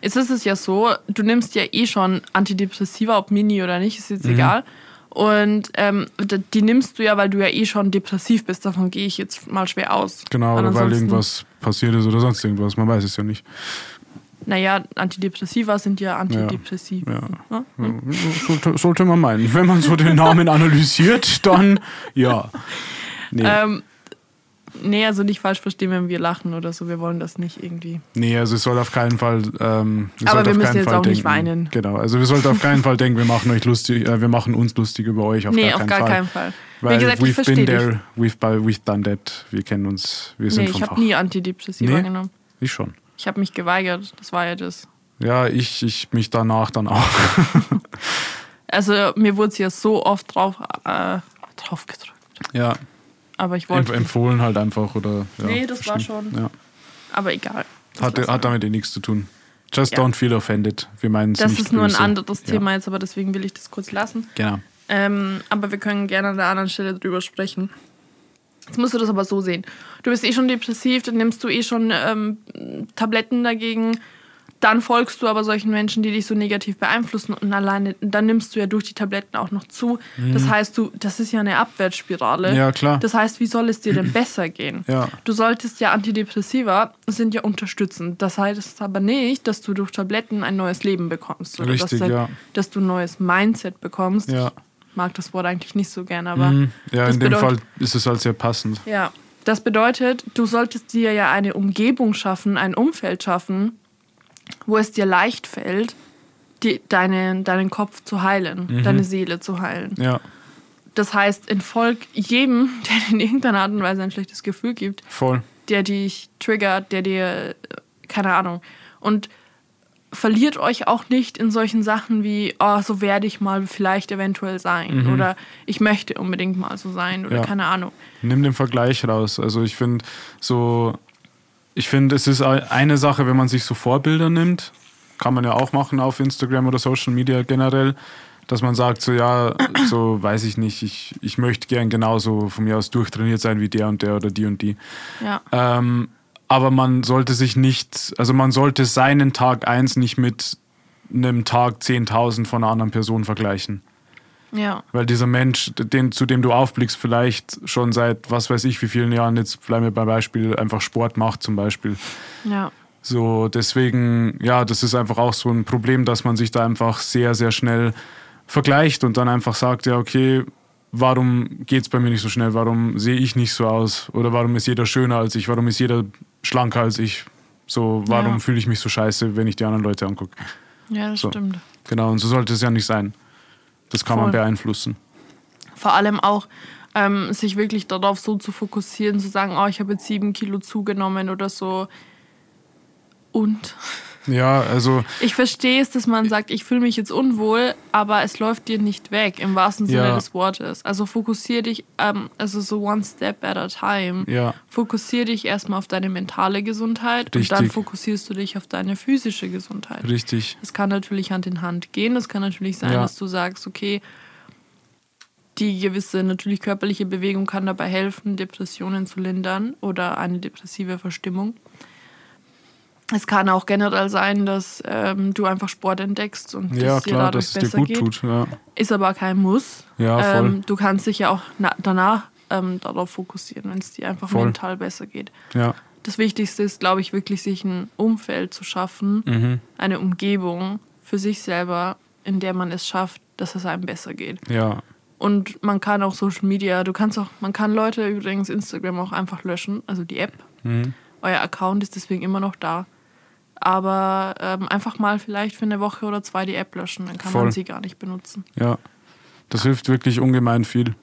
jetzt ist es ja so, du nimmst ja eh schon Antidepressiva, ob Mini oder nicht, ist jetzt mhm. egal. Und ähm, die nimmst du ja, weil du ja eh schon depressiv bist. Davon gehe ich jetzt mal schwer aus. Genau, oder weil irgendwas passiert ist oder sonst irgendwas. Man weiß es ja nicht. Naja, Antidepressiva sind ja antidepressiv. Ja, ja. Hm? Sollte, sollte, man meinen. Wenn man so den Namen analysiert, dann ja. Nee. Ähm, nee, also nicht falsch verstehen, wenn wir lachen oder so. Wir wollen das nicht irgendwie. Nee, also es soll auf keinen Fall. Ähm, Aber wir müssen jetzt Fall auch denken, nicht weinen. Genau, also wir sollten auf keinen Fall denken, wir machen euch lustig, äh, wir machen uns lustig über euch. Auf nee, gar auf gar Fall. keinen Fall. Weil Wie gesagt, we've been there, we've, we've done that. Wir kennen uns, wir sind nee, vom ich habe nie Antidepressiva nee, genommen. Ich schon. Ich habe mich geweigert, das war ja das. Ja, ich, ich mich danach dann auch. also mir wurde es ja so oft drauf, äh, drauf gedrückt. Ja. Aber ich wollte. empfohlen halt einfach oder. Ja, nee, das bestimmt. war schon. Ja. Aber egal. Hat, hat damit eh nichts zu tun. Just ja. don't feel offended. Wir meinen es Das nicht ist nur böse. ein anderes Thema jetzt, aber deswegen will ich das kurz lassen. Genau. Ähm, aber wir können gerne an der anderen Stelle drüber sprechen. Jetzt musst du das aber so sehen. Du bist eh schon depressiv, dann nimmst du eh schon ähm, Tabletten dagegen. Dann folgst du aber solchen Menschen, die dich so negativ beeinflussen und alleine, dann nimmst du ja durch die Tabletten auch noch zu. Mhm. Das heißt, du, das ist ja eine Abwärtsspirale. Ja, klar. Das heißt, wie soll es dir denn besser gehen? Ja. Du solltest ja Antidepressiva sind ja unterstützend. Das heißt aber nicht, dass du durch Tabletten ein neues Leben bekommst. Oder Richtig, dass, ja. dass du ein neues Mindset bekommst. Ja mag das Wort eigentlich nicht so gerne, aber. Mhm. Ja, in dem Fall ist es halt sehr passend. Ja. Das bedeutet, du solltest dir ja eine Umgebung schaffen, ein Umfeld schaffen, wo es dir leicht fällt, die, deine, deinen Kopf zu heilen, mhm. deine Seele zu heilen. Ja. Das heißt, in Volk jedem, der in irgendeiner Art und Weise ein schlechtes Gefühl gibt, Voll. der dich triggert, der dir, keine Ahnung. Und verliert euch auch nicht in solchen Sachen wie, oh, so werde ich mal vielleicht eventuell sein mhm. oder ich möchte unbedingt mal so sein oder ja. keine Ahnung. Nimm den Vergleich raus. Also ich finde so, ich finde, es ist eine Sache, wenn man sich so Vorbilder nimmt, kann man ja auch machen auf Instagram oder Social Media generell, dass man sagt, so ja, so weiß ich nicht, ich, ich möchte gern genauso von mir aus durchtrainiert sein wie der und der oder die und die. Ja. Ähm, aber man sollte sich nicht, also man sollte seinen Tag 1 nicht mit einem Tag 10.000 von einer anderen Person vergleichen. Ja. Weil dieser Mensch, den, zu dem du aufblickst, vielleicht schon seit was weiß ich wie vielen Jahren, jetzt bleiben wir beim Beispiel, einfach Sport macht zum Beispiel. Ja. So, deswegen, ja, das ist einfach auch so ein Problem, dass man sich da einfach sehr, sehr schnell vergleicht und dann einfach sagt, ja, okay, warum geht es bei mir nicht so schnell? Warum sehe ich nicht so aus? Oder warum ist jeder schöner als ich? Warum ist jeder schlanker als ich? So, warum ja. fühle ich mich so scheiße, wenn ich die anderen Leute angucke? Ja, das so. stimmt. Genau, und so sollte es ja nicht sein. Das kann Voll. man beeinflussen. Vor allem auch, ähm, sich wirklich darauf so zu fokussieren, zu sagen, oh, ich habe jetzt sieben Kilo zugenommen oder so. Und ja, also. Ich verstehe es, dass man sagt, ich fühle mich jetzt unwohl, aber es läuft dir nicht weg, im wahrsten Sinne ja. des Wortes. Also fokussiere dich, ähm, also so one step at a time. Ja. Fokussiere dich erstmal auf deine mentale Gesundheit Richtig. und dann fokussierst du dich auf deine physische Gesundheit. Richtig. Das kann natürlich Hand in Hand gehen. Das kann natürlich sein, ja. dass du sagst, okay, die gewisse natürlich körperliche Bewegung kann dabei helfen, Depressionen zu lindern oder eine depressive Verstimmung. Es kann auch generell sein, dass ähm, du einfach Sport entdeckst und ja, das klar, dir dadurch dass besser es dir gut geht. Tut, ja. Ist aber kein Muss. Ja, voll. Ähm, du kannst dich ja auch danach ähm, darauf fokussieren, wenn es dir einfach voll. mental besser geht. Ja. das Wichtigste ist, glaube ich, wirklich sich ein Umfeld zu schaffen, Mhm. eine Umgebung für sich selber, in der man es schafft, dass es einem besser geht. Ja. Und man kann auch Social Media, du kannst auch, man kann Leute übrigens Instagram auch einfach löschen, also die App. Mhm. Euer Account ist deswegen immer noch da. Aber ähm, einfach mal vielleicht für eine Woche oder zwei die App löschen, dann kann Voll. man sie gar nicht benutzen. Ja, das hilft wirklich ungemein viel.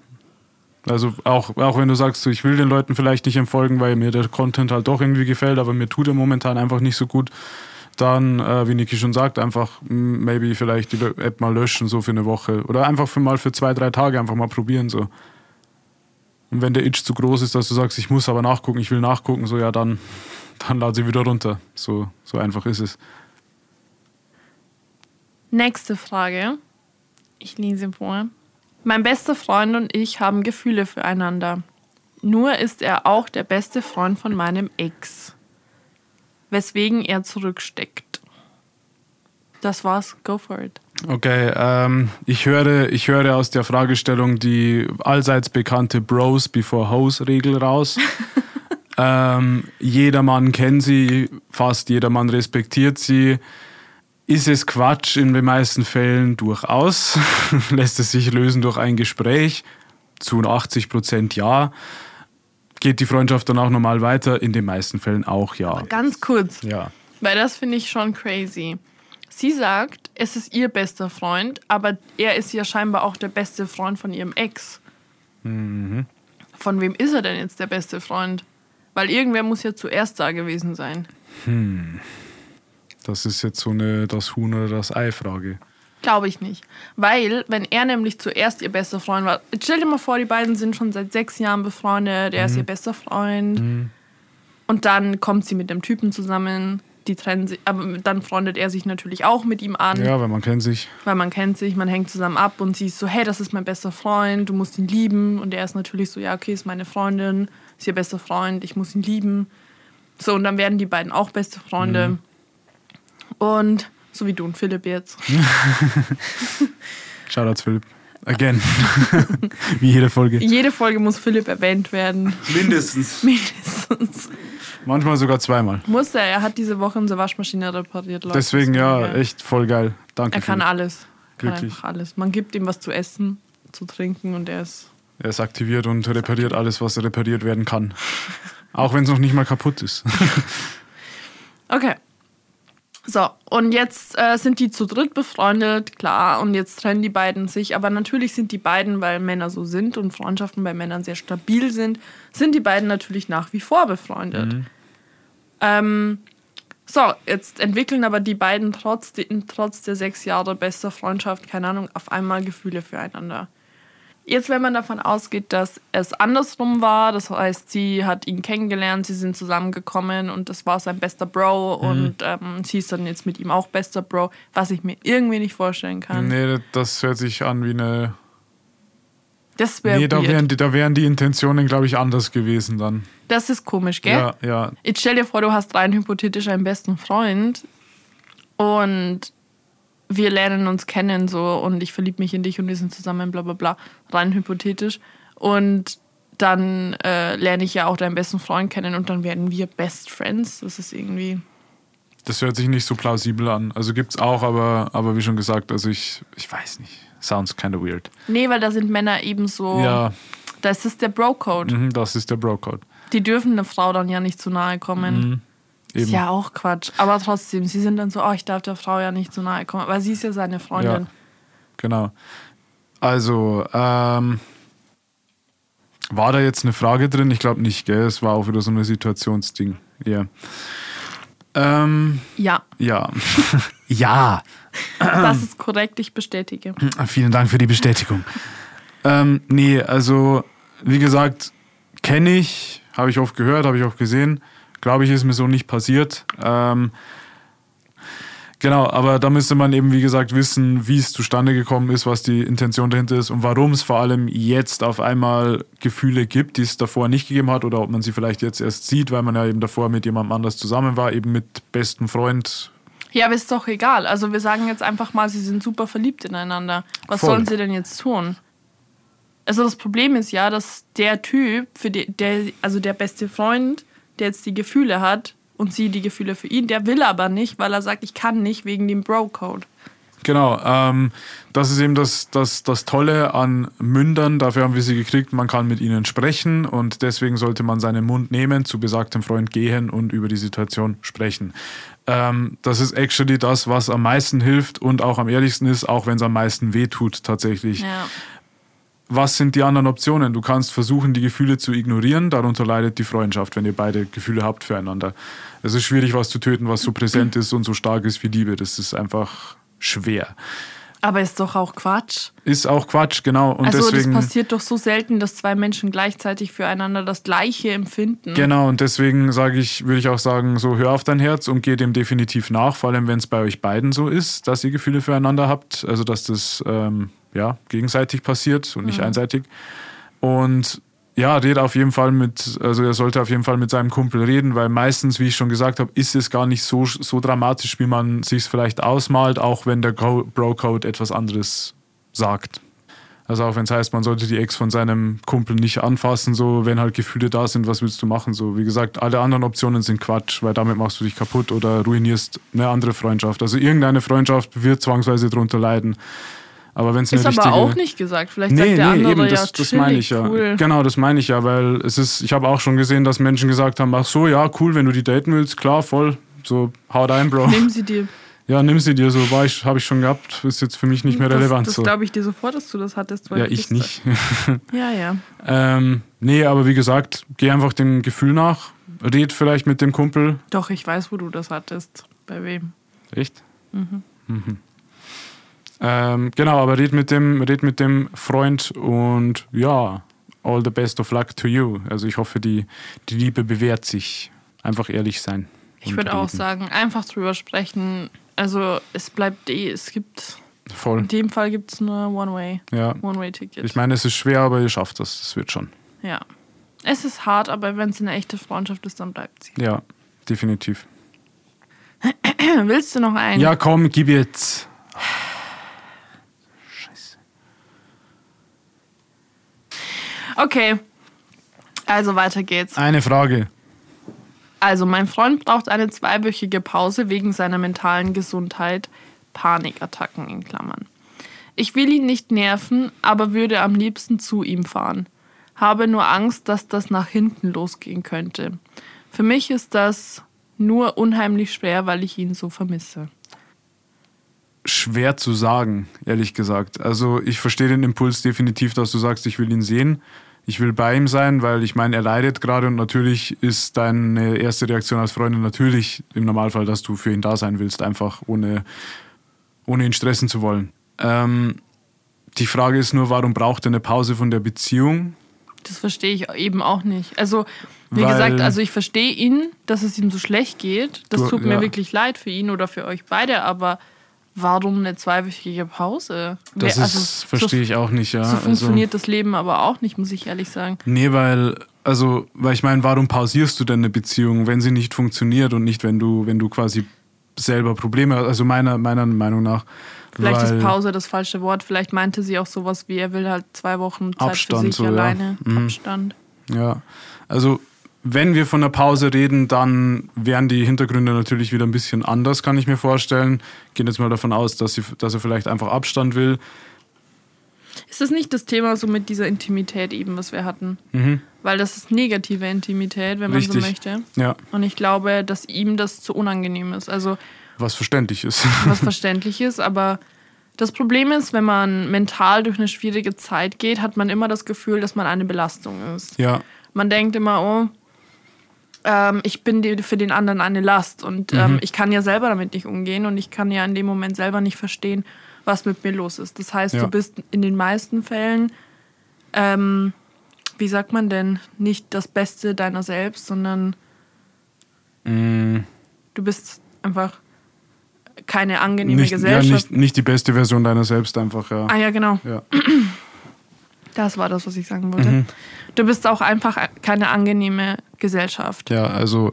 Also auch, auch wenn du sagst, ich will den Leuten vielleicht nicht entfolgen, weil mir der Content halt doch irgendwie gefällt, aber mir tut er momentan einfach nicht so gut, dann, äh, wie Niki schon sagt, einfach maybe vielleicht die App mal löschen, so für eine Woche. Oder einfach für mal für zwei, drei Tage einfach mal probieren. so. Und wenn der Itch zu groß ist, dass du sagst, ich muss aber nachgucken, ich will nachgucken, so ja, dann, dann lad sie wieder runter. So, so einfach ist es. Nächste Frage. Ich lese vor. Mein bester Freund und ich haben Gefühle füreinander. Nur ist er auch der beste Freund von meinem Ex. Weswegen er zurücksteckt. Das war's. Go for it. Okay, ähm, ich, höre, ich höre aus der Fragestellung die allseits bekannte Bros before Hoes Regel raus. ähm, jedermann kennt sie, fast jedermann respektiert sie. Ist es Quatsch in den meisten Fällen durchaus? Lässt es sich lösen durch ein Gespräch? Zu 80 Prozent ja. Geht die Freundschaft dann auch normal weiter? In den meisten Fällen auch ja. Ganz kurz, Ja. weil das finde ich schon crazy. Sie sagt, es ist ihr bester Freund, aber er ist ja scheinbar auch der beste Freund von ihrem Ex. Von wem ist er denn jetzt der beste Freund? Weil irgendwer muss ja zuerst da gewesen sein. Das ist jetzt so eine das Huhn oder das Ei-Frage. Glaube ich nicht. Weil, wenn er nämlich zuerst ihr bester Freund war, jetzt stell dir mal vor, die beiden sind schon seit sechs Jahren befreundet, er ist ihr bester Freund. Und dann kommt sie mit dem Typen zusammen, die trennen sich, aber dann freundet er sich natürlich auch mit ihm an, Ja, weil man kennt sich. weil man kennt sich, man hängt zusammen ab und sie ist so, hey, das ist mein bester Freund, du musst ihn lieben. Und er ist natürlich so, ja, okay, ist meine Freundin, ist ihr bester Freund, ich muss ihn lieben. So, und dann werden die beiden auch beste Freunde. Und so wie du und Philipp jetzt. Shoutouts Philipp. Again. Wie jede Folge. Jede Folge muss Philipp erwähnt werden. Mindestens. Mindestens. Manchmal sogar zweimal. Muss er. Er hat diese Woche unsere Waschmaschine repariert. Leute. Deswegen ja, echt voll geil. Danke. Er kann Philipp. alles. Kann Wirklich. einfach alles. Man gibt ihm was zu essen, zu trinken und er ist. Er ist aktiviert und repariert alles, was repariert werden kann. Auch wenn es noch nicht mal kaputt ist. Okay. So, und jetzt äh, sind die zu dritt befreundet, klar, und jetzt trennen die beiden sich. Aber natürlich sind die beiden, weil Männer so sind und Freundschaften bei Männern sehr stabil sind, sind die beiden natürlich nach wie vor befreundet. Ähm, so, jetzt entwickeln aber die beiden trotz, trotz der sechs Jahre bester Freundschaft, keine Ahnung, auf einmal Gefühle füreinander. Jetzt, wenn man davon ausgeht, dass es andersrum war, das heißt, sie hat ihn kennengelernt, sie sind zusammengekommen und das war sein bester Bro und ähm, sie ist dann jetzt mit ihm auch bester Bro, was ich mir irgendwie nicht vorstellen kann. nee, das hört sich an wie eine. Das wäre Nee, da wären, die, da wären die Intentionen, glaube ich, anders gewesen dann. Das ist komisch, gell? Ja, ja. Jetzt stell dir vor, du hast rein hypothetisch einen besten Freund und wir lernen uns kennen so und ich verliebe mich in dich und wir sind zusammen, bla bla bla, rein hypothetisch. Und dann äh, lerne ich ja auch deinen besten Freund kennen und dann werden wir Best Friends. Das ist irgendwie. Das hört sich nicht so plausibel an. Also gibt's auch, aber, aber wie schon gesagt, also ich, ich weiß nicht. Sounds kind of weird. Nee, weil da sind Männer eben so. Ja, Das ist der Bro-Code. mhm, das ist der Bro-Code. Die dürfen einer Frau dann ja nicht zu nahe kommen. Mhm. Eben. Ist ja auch Quatsch. Aber trotzdem, sie sind dann so, oh, ich darf der Frau ja nicht zu nahe kommen. Aber sie ist ja seine Freundin. Ja, genau. Also, ähm, war da jetzt eine Frage drin? Ich glaube nicht, gell? Es war auch wieder so ein Situationsding. Ja. Ähm, Ja, ja. ja. das ist korrekt, ich bestätige. Vielen Dank für die Bestätigung. ähm, nee, also, wie gesagt, kenne ich, habe ich oft gehört, habe ich auch gesehen. Glaube ich, ist mir so nicht passiert. Ähm, genau, aber da müsste man eben, wie gesagt, wissen, wie es zustande gekommen ist, was die Intention dahinter ist und warum es vor allem jetzt auf einmal Gefühle gibt, die es davor nicht gegeben hat oder ob man sie vielleicht jetzt erst sieht, weil man ja eben davor mit jemandem anders zusammen war, eben mit besten Freund. Ja, aber ist doch egal. Also wir sagen jetzt einfach mal, sie sind super verliebt ineinander. Was Voll. sollen sie denn jetzt tun? Also das Problem ist ja, dass der Typ, für die, der, also der beste Freund, der jetzt die Gefühle hat und sie die Gefühle für ihn, der will aber nicht, weil er sagt, ich kann nicht wegen dem Bro-Code. Genau, ähm, das ist eben das, das, das Tolle an Mündern. Dafür haben wir sie gekriegt. Man kann mit ihnen sprechen und deswegen sollte man seinen Mund nehmen, zu besagtem Freund gehen und über die Situation sprechen. Ähm, das ist actually das, was am meisten hilft und auch am ehrlichsten ist, auch wenn es am meisten wehtut tatsächlich. Ja. Was sind die anderen Optionen? Du kannst versuchen, die Gefühle zu ignorieren. Darunter leidet die Freundschaft, wenn ihr beide Gefühle habt füreinander. Es ist schwierig, was zu töten, was so präsent ist und so stark ist wie Liebe. Das ist einfach schwer. Aber ist doch auch Quatsch. Ist auch Quatsch, genau. Und also deswegen, das passiert doch so selten, dass zwei Menschen gleichzeitig füreinander das Gleiche empfinden. Genau, und deswegen sage ich, würde ich auch sagen, so hör auf dein Herz und geh dem definitiv nach, vor allem wenn es bei euch beiden so ist, dass ihr Gefühle füreinander habt, also dass das ähm, ja, gegenseitig passiert und nicht Mhm. einseitig. Und ja, red auf jeden Fall mit, also er sollte auf jeden Fall mit seinem Kumpel reden, weil meistens, wie ich schon gesagt habe, ist es gar nicht so, so dramatisch, wie man sich vielleicht ausmalt, auch wenn der Co- Bro-Code etwas anderes sagt. Also auch wenn es heißt, man sollte die Ex von seinem Kumpel nicht anfassen, so wenn halt Gefühle da sind, was willst du machen? So wie gesagt, alle anderen Optionen sind Quatsch, weil damit machst du dich kaputt oder ruinierst eine andere Freundschaft. Also irgendeine Freundschaft wird zwangsweise drunter leiden. Aber wenn es eine Ist richtige aber auch nicht gesagt. Vielleicht Nee, sagt der nee, andere eben, ja, das, das chillig, meine ich ja. cool. Genau, das meine ich ja, weil es ist, ich habe auch schon gesehen, dass Menschen gesagt haben, ach so, ja, cool, wenn du die daten willst, klar, voll, so, haut ein, Bro. Nehmen sie dir. Ja, nimm sie dir, so, war ich, habe ich schon gehabt, ist jetzt für mich nicht mehr relevant. Das, so. das glaube ich dir sofort, dass du das hattest. weil Ja, ich nicht. Ja, ja. ähm, nee, aber wie gesagt, geh einfach dem Gefühl nach, red vielleicht mit dem Kumpel. Doch, ich weiß, wo du das hattest. Bei wem? Echt? Mhm. Ähm, genau, aber red mit, dem, red mit dem Freund und ja, all the best of luck to you. Also ich hoffe, die, die Liebe bewährt sich. Einfach ehrlich sein. Ich würde auch sagen, einfach drüber sprechen. Also es bleibt eh, es gibt, Voll. in dem Fall gibt es nur One-Way, Ja. One-Way-Ticket. Ich meine, es ist schwer, aber ihr schafft das. Das wird schon. ja. Es ist hart, aber wenn es eine echte Freundschaft ist, dann bleibt sie. Ja, definitiv. Willst du noch einen? Ja, komm, gib jetzt. Okay. Also weiter geht's. Eine Frage. Also, mein Freund braucht eine zweiwöchige Pause wegen seiner mentalen Gesundheit. Panikattacken in Klammern. Ich will ihn nicht nerven, aber würde am liebsten zu ihm fahren. Habe nur Angst, dass das nach hinten losgehen könnte. Für mich ist das nur unheimlich schwer, weil ich ihn so vermisse. Schwer zu sagen, ehrlich gesagt. Also ich verstehe den Impuls definitiv, dass du sagst, ich will ihn sehen. Ich will bei ihm sein, weil ich meine, er leidet gerade und natürlich ist deine erste Reaktion als Freundin natürlich im Normalfall, dass du für ihn da sein willst, einfach ohne, ohne ihn stressen zu wollen. Ähm, die Frage ist nur, warum braucht er eine Pause von der Beziehung? Das verstehe ich eben auch nicht. Also, wie Weil- gesagt, also ich verstehe ihn, dass es ihm so schlecht geht. Das Du- tut mir ja. wirklich leid für ihn oder für euch beide, aber warum eine zweiwöchige Pause? Das also, verstehe ich auch nicht, ja. So also, funktioniert das Leben aber auch nicht, muss ich ehrlich sagen. Nee, weil, also, weil ich meine, warum pausierst du denn eine Beziehung, wenn sie nicht funktioniert und nicht, wenn du, wenn du quasi selber Probleme hast? Also meiner, meiner Meinung nach. Vielleicht ist Pause das falsche Wort. Vielleicht meinte sie auch sowas wie, er will halt zwei Wochen Zeit Abstand, für sich so, ja. alleine. Mhm. Abstand. Ja, also wenn wir von einer Pause reden, dann wären die Hintergründe natürlich wieder ein bisschen anders, kann ich mir vorstellen. Gehen jetzt mal davon aus, dass, sie, dass er vielleicht einfach Abstand will. Ist das nicht das Thema so mit dieser Intimität eben, was wir hatten? Mhm. Weil das ist negative Intimität, wenn man so möchte. Ja, Und ich glaube, dass ihm das zu unangenehm ist. Also was verständlich ist. was verständlich ist, aber das Problem ist, wenn man mental durch eine schwierige Zeit geht, hat man immer das Gefühl, dass man eine Belastung ist. ja, Man denkt immer, oh, ähm, ich bin für den anderen eine Last und ähm, ich kann ja selber damit nicht umgehen und ich kann ja in dem Moment selber nicht verstehen, was mit mir los ist. Das heißt, Ja. du bist in den meisten Fällen, ähm, wie sagt man denn, nicht das Beste deiner selbst, sondern mm, du bist einfach keine angenehme nicht, ja Gesellschaft. nicht, nicht die beste Version deiner selbst einfach, ja. Ah ja, genau. ja. Das war das, was ich sagen wollte. Mhm. Du bist auch einfach keine angenehme Gesellschaft. Ja, also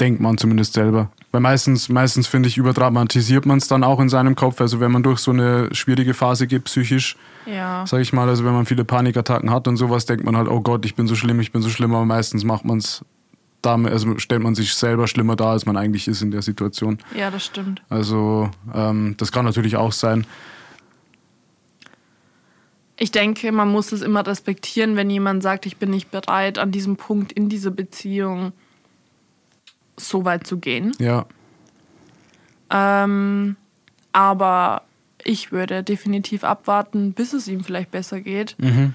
denkt man zumindest selber. Weil meistens, meistens finde ich, überdramatisiert man es dann auch in seinem Kopf. Also wenn man durch so eine schwierige Phase geht, psychisch, Ja. sag ich mal, also wenn man viele Panikattacken hat und sowas, denkt man halt, oh Gott, ich bin so schlimm, ich bin so schlimm, aber meistens macht man es damit, also stellt man sich selber schlimmer dar, als man eigentlich ist in der Situation. Ja, das stimmt. Also ähm, das kann natürlich auch sein. Ich denke, man muss es immer respektieren, wenn jemand sagt, ich bin nicht bereit, an diesem Punkt in dieser Beziehung so weit zu gehen. Ja, Ähm, aber ich würde definitiv abwarten, bis es ihm vielleicht besser geht. Mhm.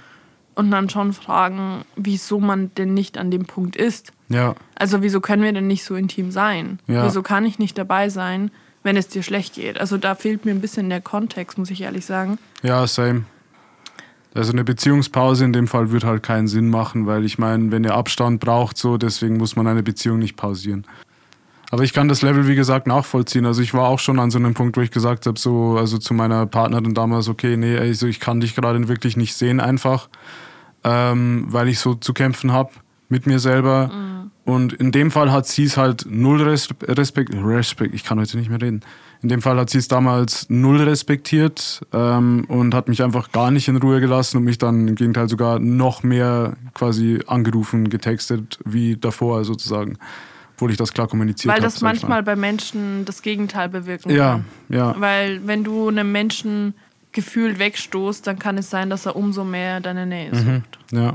Und dann schon fragen, wieso man denn nicht an dem Punkt ist. ja, Also wieso können wir denn nicht so intim sein? Ja. Wieso kann ich nicht dabei sein, wenn es dir schlecht geht? Also da fehlt mir ein bisschen der Kontext, muss ich ehrlich sagen. ja, same. Also eine Beziehungspause in dem Fall wird halt keinen Sinn machen, weil ich meine, wenn ihr Abstand braucht, so, deswegen muss man eine Beziehung nicht pausieren. Aber ich kann das Level, wie gesagt, nachvollziehen. Also ich war auch schon an so einem Punkt, wo ich gesagt habe, so, also zu meiner Partnerin damals, okay, nee, also ich kann dich gerade wirklich nicht sehen einfach, ähm, weil ich so zu kämpfen habe mit mir selber. Und in dem Fall hat sie es halt null Res Respekt, Respekt, ich kann heute nicht mehr reden. In dem Fall hat sie es damals null respektiert ähm, und hat mich einfach gar nicht in Ruhe gelassen und mich dann im Gegenteil sogar noch mehr quasi angerufen, getextet wie davor sozusagen. Obwohl ich das klar kommuniziert habe. Weil das manchmal bei Menschen das Gegenteil bewirken Ja, kann. ja. Weil wenn du einem Menschen gefühlt wegstoßt, dann kann es sein, dass er umso mehr deine Nähe sucht. Mhm. Ja,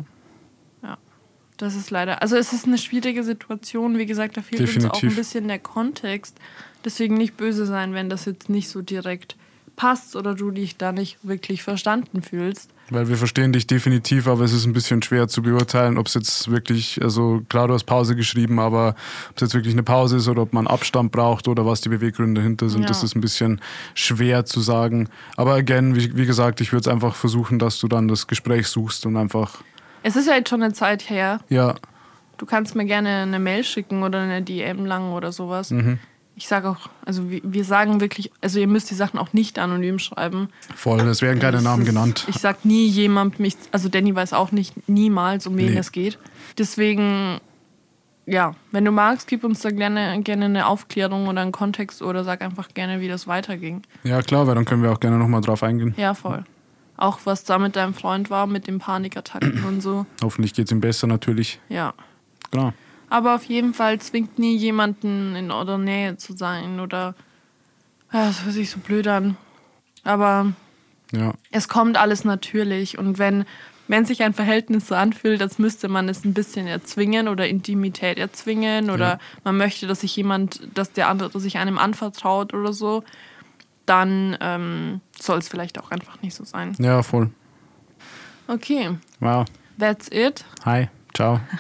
Das ist leider. Also es ist eine schwierige Situation. Wie gesagt, da fehlt uns auch Definitiv. ein bisschen der Kontext. Deswegen nicht böse sein, wenn das jetzt nicht so direkt passt oder du dich da nicht wirklich verstanden fühlst. weil wir verstehen dich definitiv, aber es ist ein bisschen schwer zu beurteilen, ob es jetzt wirklich, also klar, du hast Pause geschrieben, aber ob es jetzt wirklich eine Pause ist oder ob man Abstand braucht oder was die Beweggründe dahinter sind, Ja. das ist ein bisschen schwer zu sagen. Aber again, wie, wie gesagt, ich würde es einfach versuchen, dass du dann das Gespräch suchst und einfach, Es ist ja jetzt schon eine Zeit her. ja, Du kannst mir gerne eine Mail schicken oder eine DM lang oder sowas. Mhm. Ich sage auch, also wir, sagen wirklich, also ihr müsst die Sachen auch nicht anonym schreiben. voll, es werden keine Das Namen ist- genannt. Ich sag nie jemand mich, also Danny weiß auch nicht niemals, um wen Nee. es geht. Deswegen, ja, wenn du magst, gib uns da gerne, gerne eine Aufklärung oder einen Kontext oder sag einfach gerne, wie das weiterging. Ja, klar, weil dann können wir auch gerne nochmal drauf eingehen. Ja, voll. Auch was da mit deinem Freund war, mit den Panikattacken und so. Hoffentlich geht es ihm besser natürlich. Ja. Klar. Aber auf jeden Fall zwingt nie jemanden in eurer Nähe zu sein oder. Ja, das hört sich so blöd an. Aber Ja, es kommt alles natürlich. Und wenn, wenn sich ein Verhältnis so anfühlt, als müsste man es ein bisschen erzwingen oder Intimität erzwingen oder Ja. man möchte, dass sich jemand, dass der andere sich einem anvertraut oder so, dann ähm, soll es vielleicht auch einfach nicht so sein. ja, voll. Okay, Wow. that's it. Hi, ciao.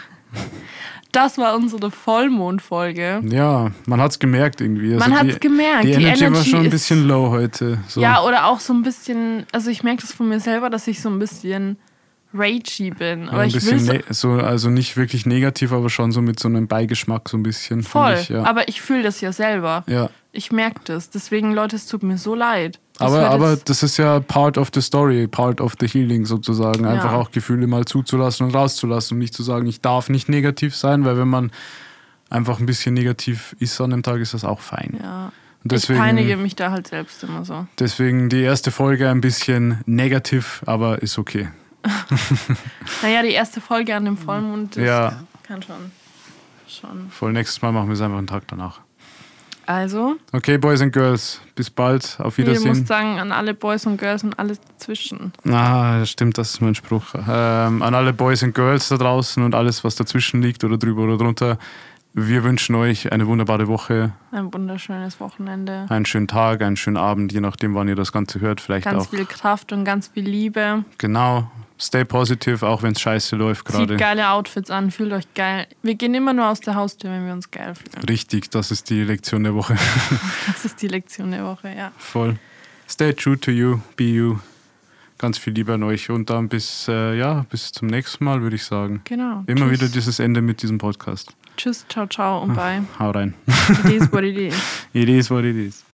Das war unsere Vollmondfolge. Ja, man hat's gemerkt irgendwie. Also Man die- hat's gemerkt. Die, Die Energy, war schon ein bisschen low heute. So. Ja, oder auch so ein bisschen, also ich merke das von mir selber, dass ich so ein bisschen ragey bin. Ja, Aber ich will so, ne so, also nicht wirklich negativ, aber schon so mit so einem Beigeschmack so ein bisschen. voll. Ich, ja. Aber ich fühle das ja selber. ja. Ich merke das. Deswegen, Leute, es tut mir so leid. Das Aber, aber das ist ja part of the story, part of the healing sozusagen. Einfach Ja. auch Gefühle mal zuzulassen und rauszulassen und nicht zu sagen, ich darf nicht negativ sein, weil wenn man einfach ein bisschen negativ ist an dem Tag, ist das auch fein. ja. Deswegen, ich peinige mich da halt selbst immer so. deswegen die erste Folge ein bisschen negativ, aber ist okay. Naja, die erste Folge an dem Vollmond das Ja. kann schon. schon. Voll nächstes Mal machen wir es einfach einen Tag danach. Also, Okay, Boys and Girls, bis bald, auf ich Wiedersehen. muss sagen, an alle Boys und Girls und alles dazwischen. Ah, stimmt, das ist mein Spruch. Ähm, an alle Boys and Girls da draußen und alles, was dazwischen liegt oder drüber oder drunter. Wir wünschen euch eine wunderbare Woche, Ein wunderschönes Wochenende. einen schönen Tag, einen schönen Abend, je nachdem, wann ihr das Ganze hört. Vielleicht Ganz auch. viel Kraft und ganz viel Liebe. Genau. Stay positive, auch wenn es scheiße läuft Zieht gerade. geile Outfits an, fühlt euch geil. Wir gehen immer nur aus der Haustür, wenn wir uns geil fühlen. Richtig, das ist die Lektion der Woche. Das ist die Lektion der Woche, ja. Voll. Stay true to you, be you. Ganz viel Liebe an euch und dann bis, äh, ja, bis zum nächsten Mal, würde ich sagen. Genau. Immer Tschüss. wieder dieses Ende mit diesem Podcast. Tschüss, ciao, ciao und bye. Hau rein. It is what it is. It is what it is.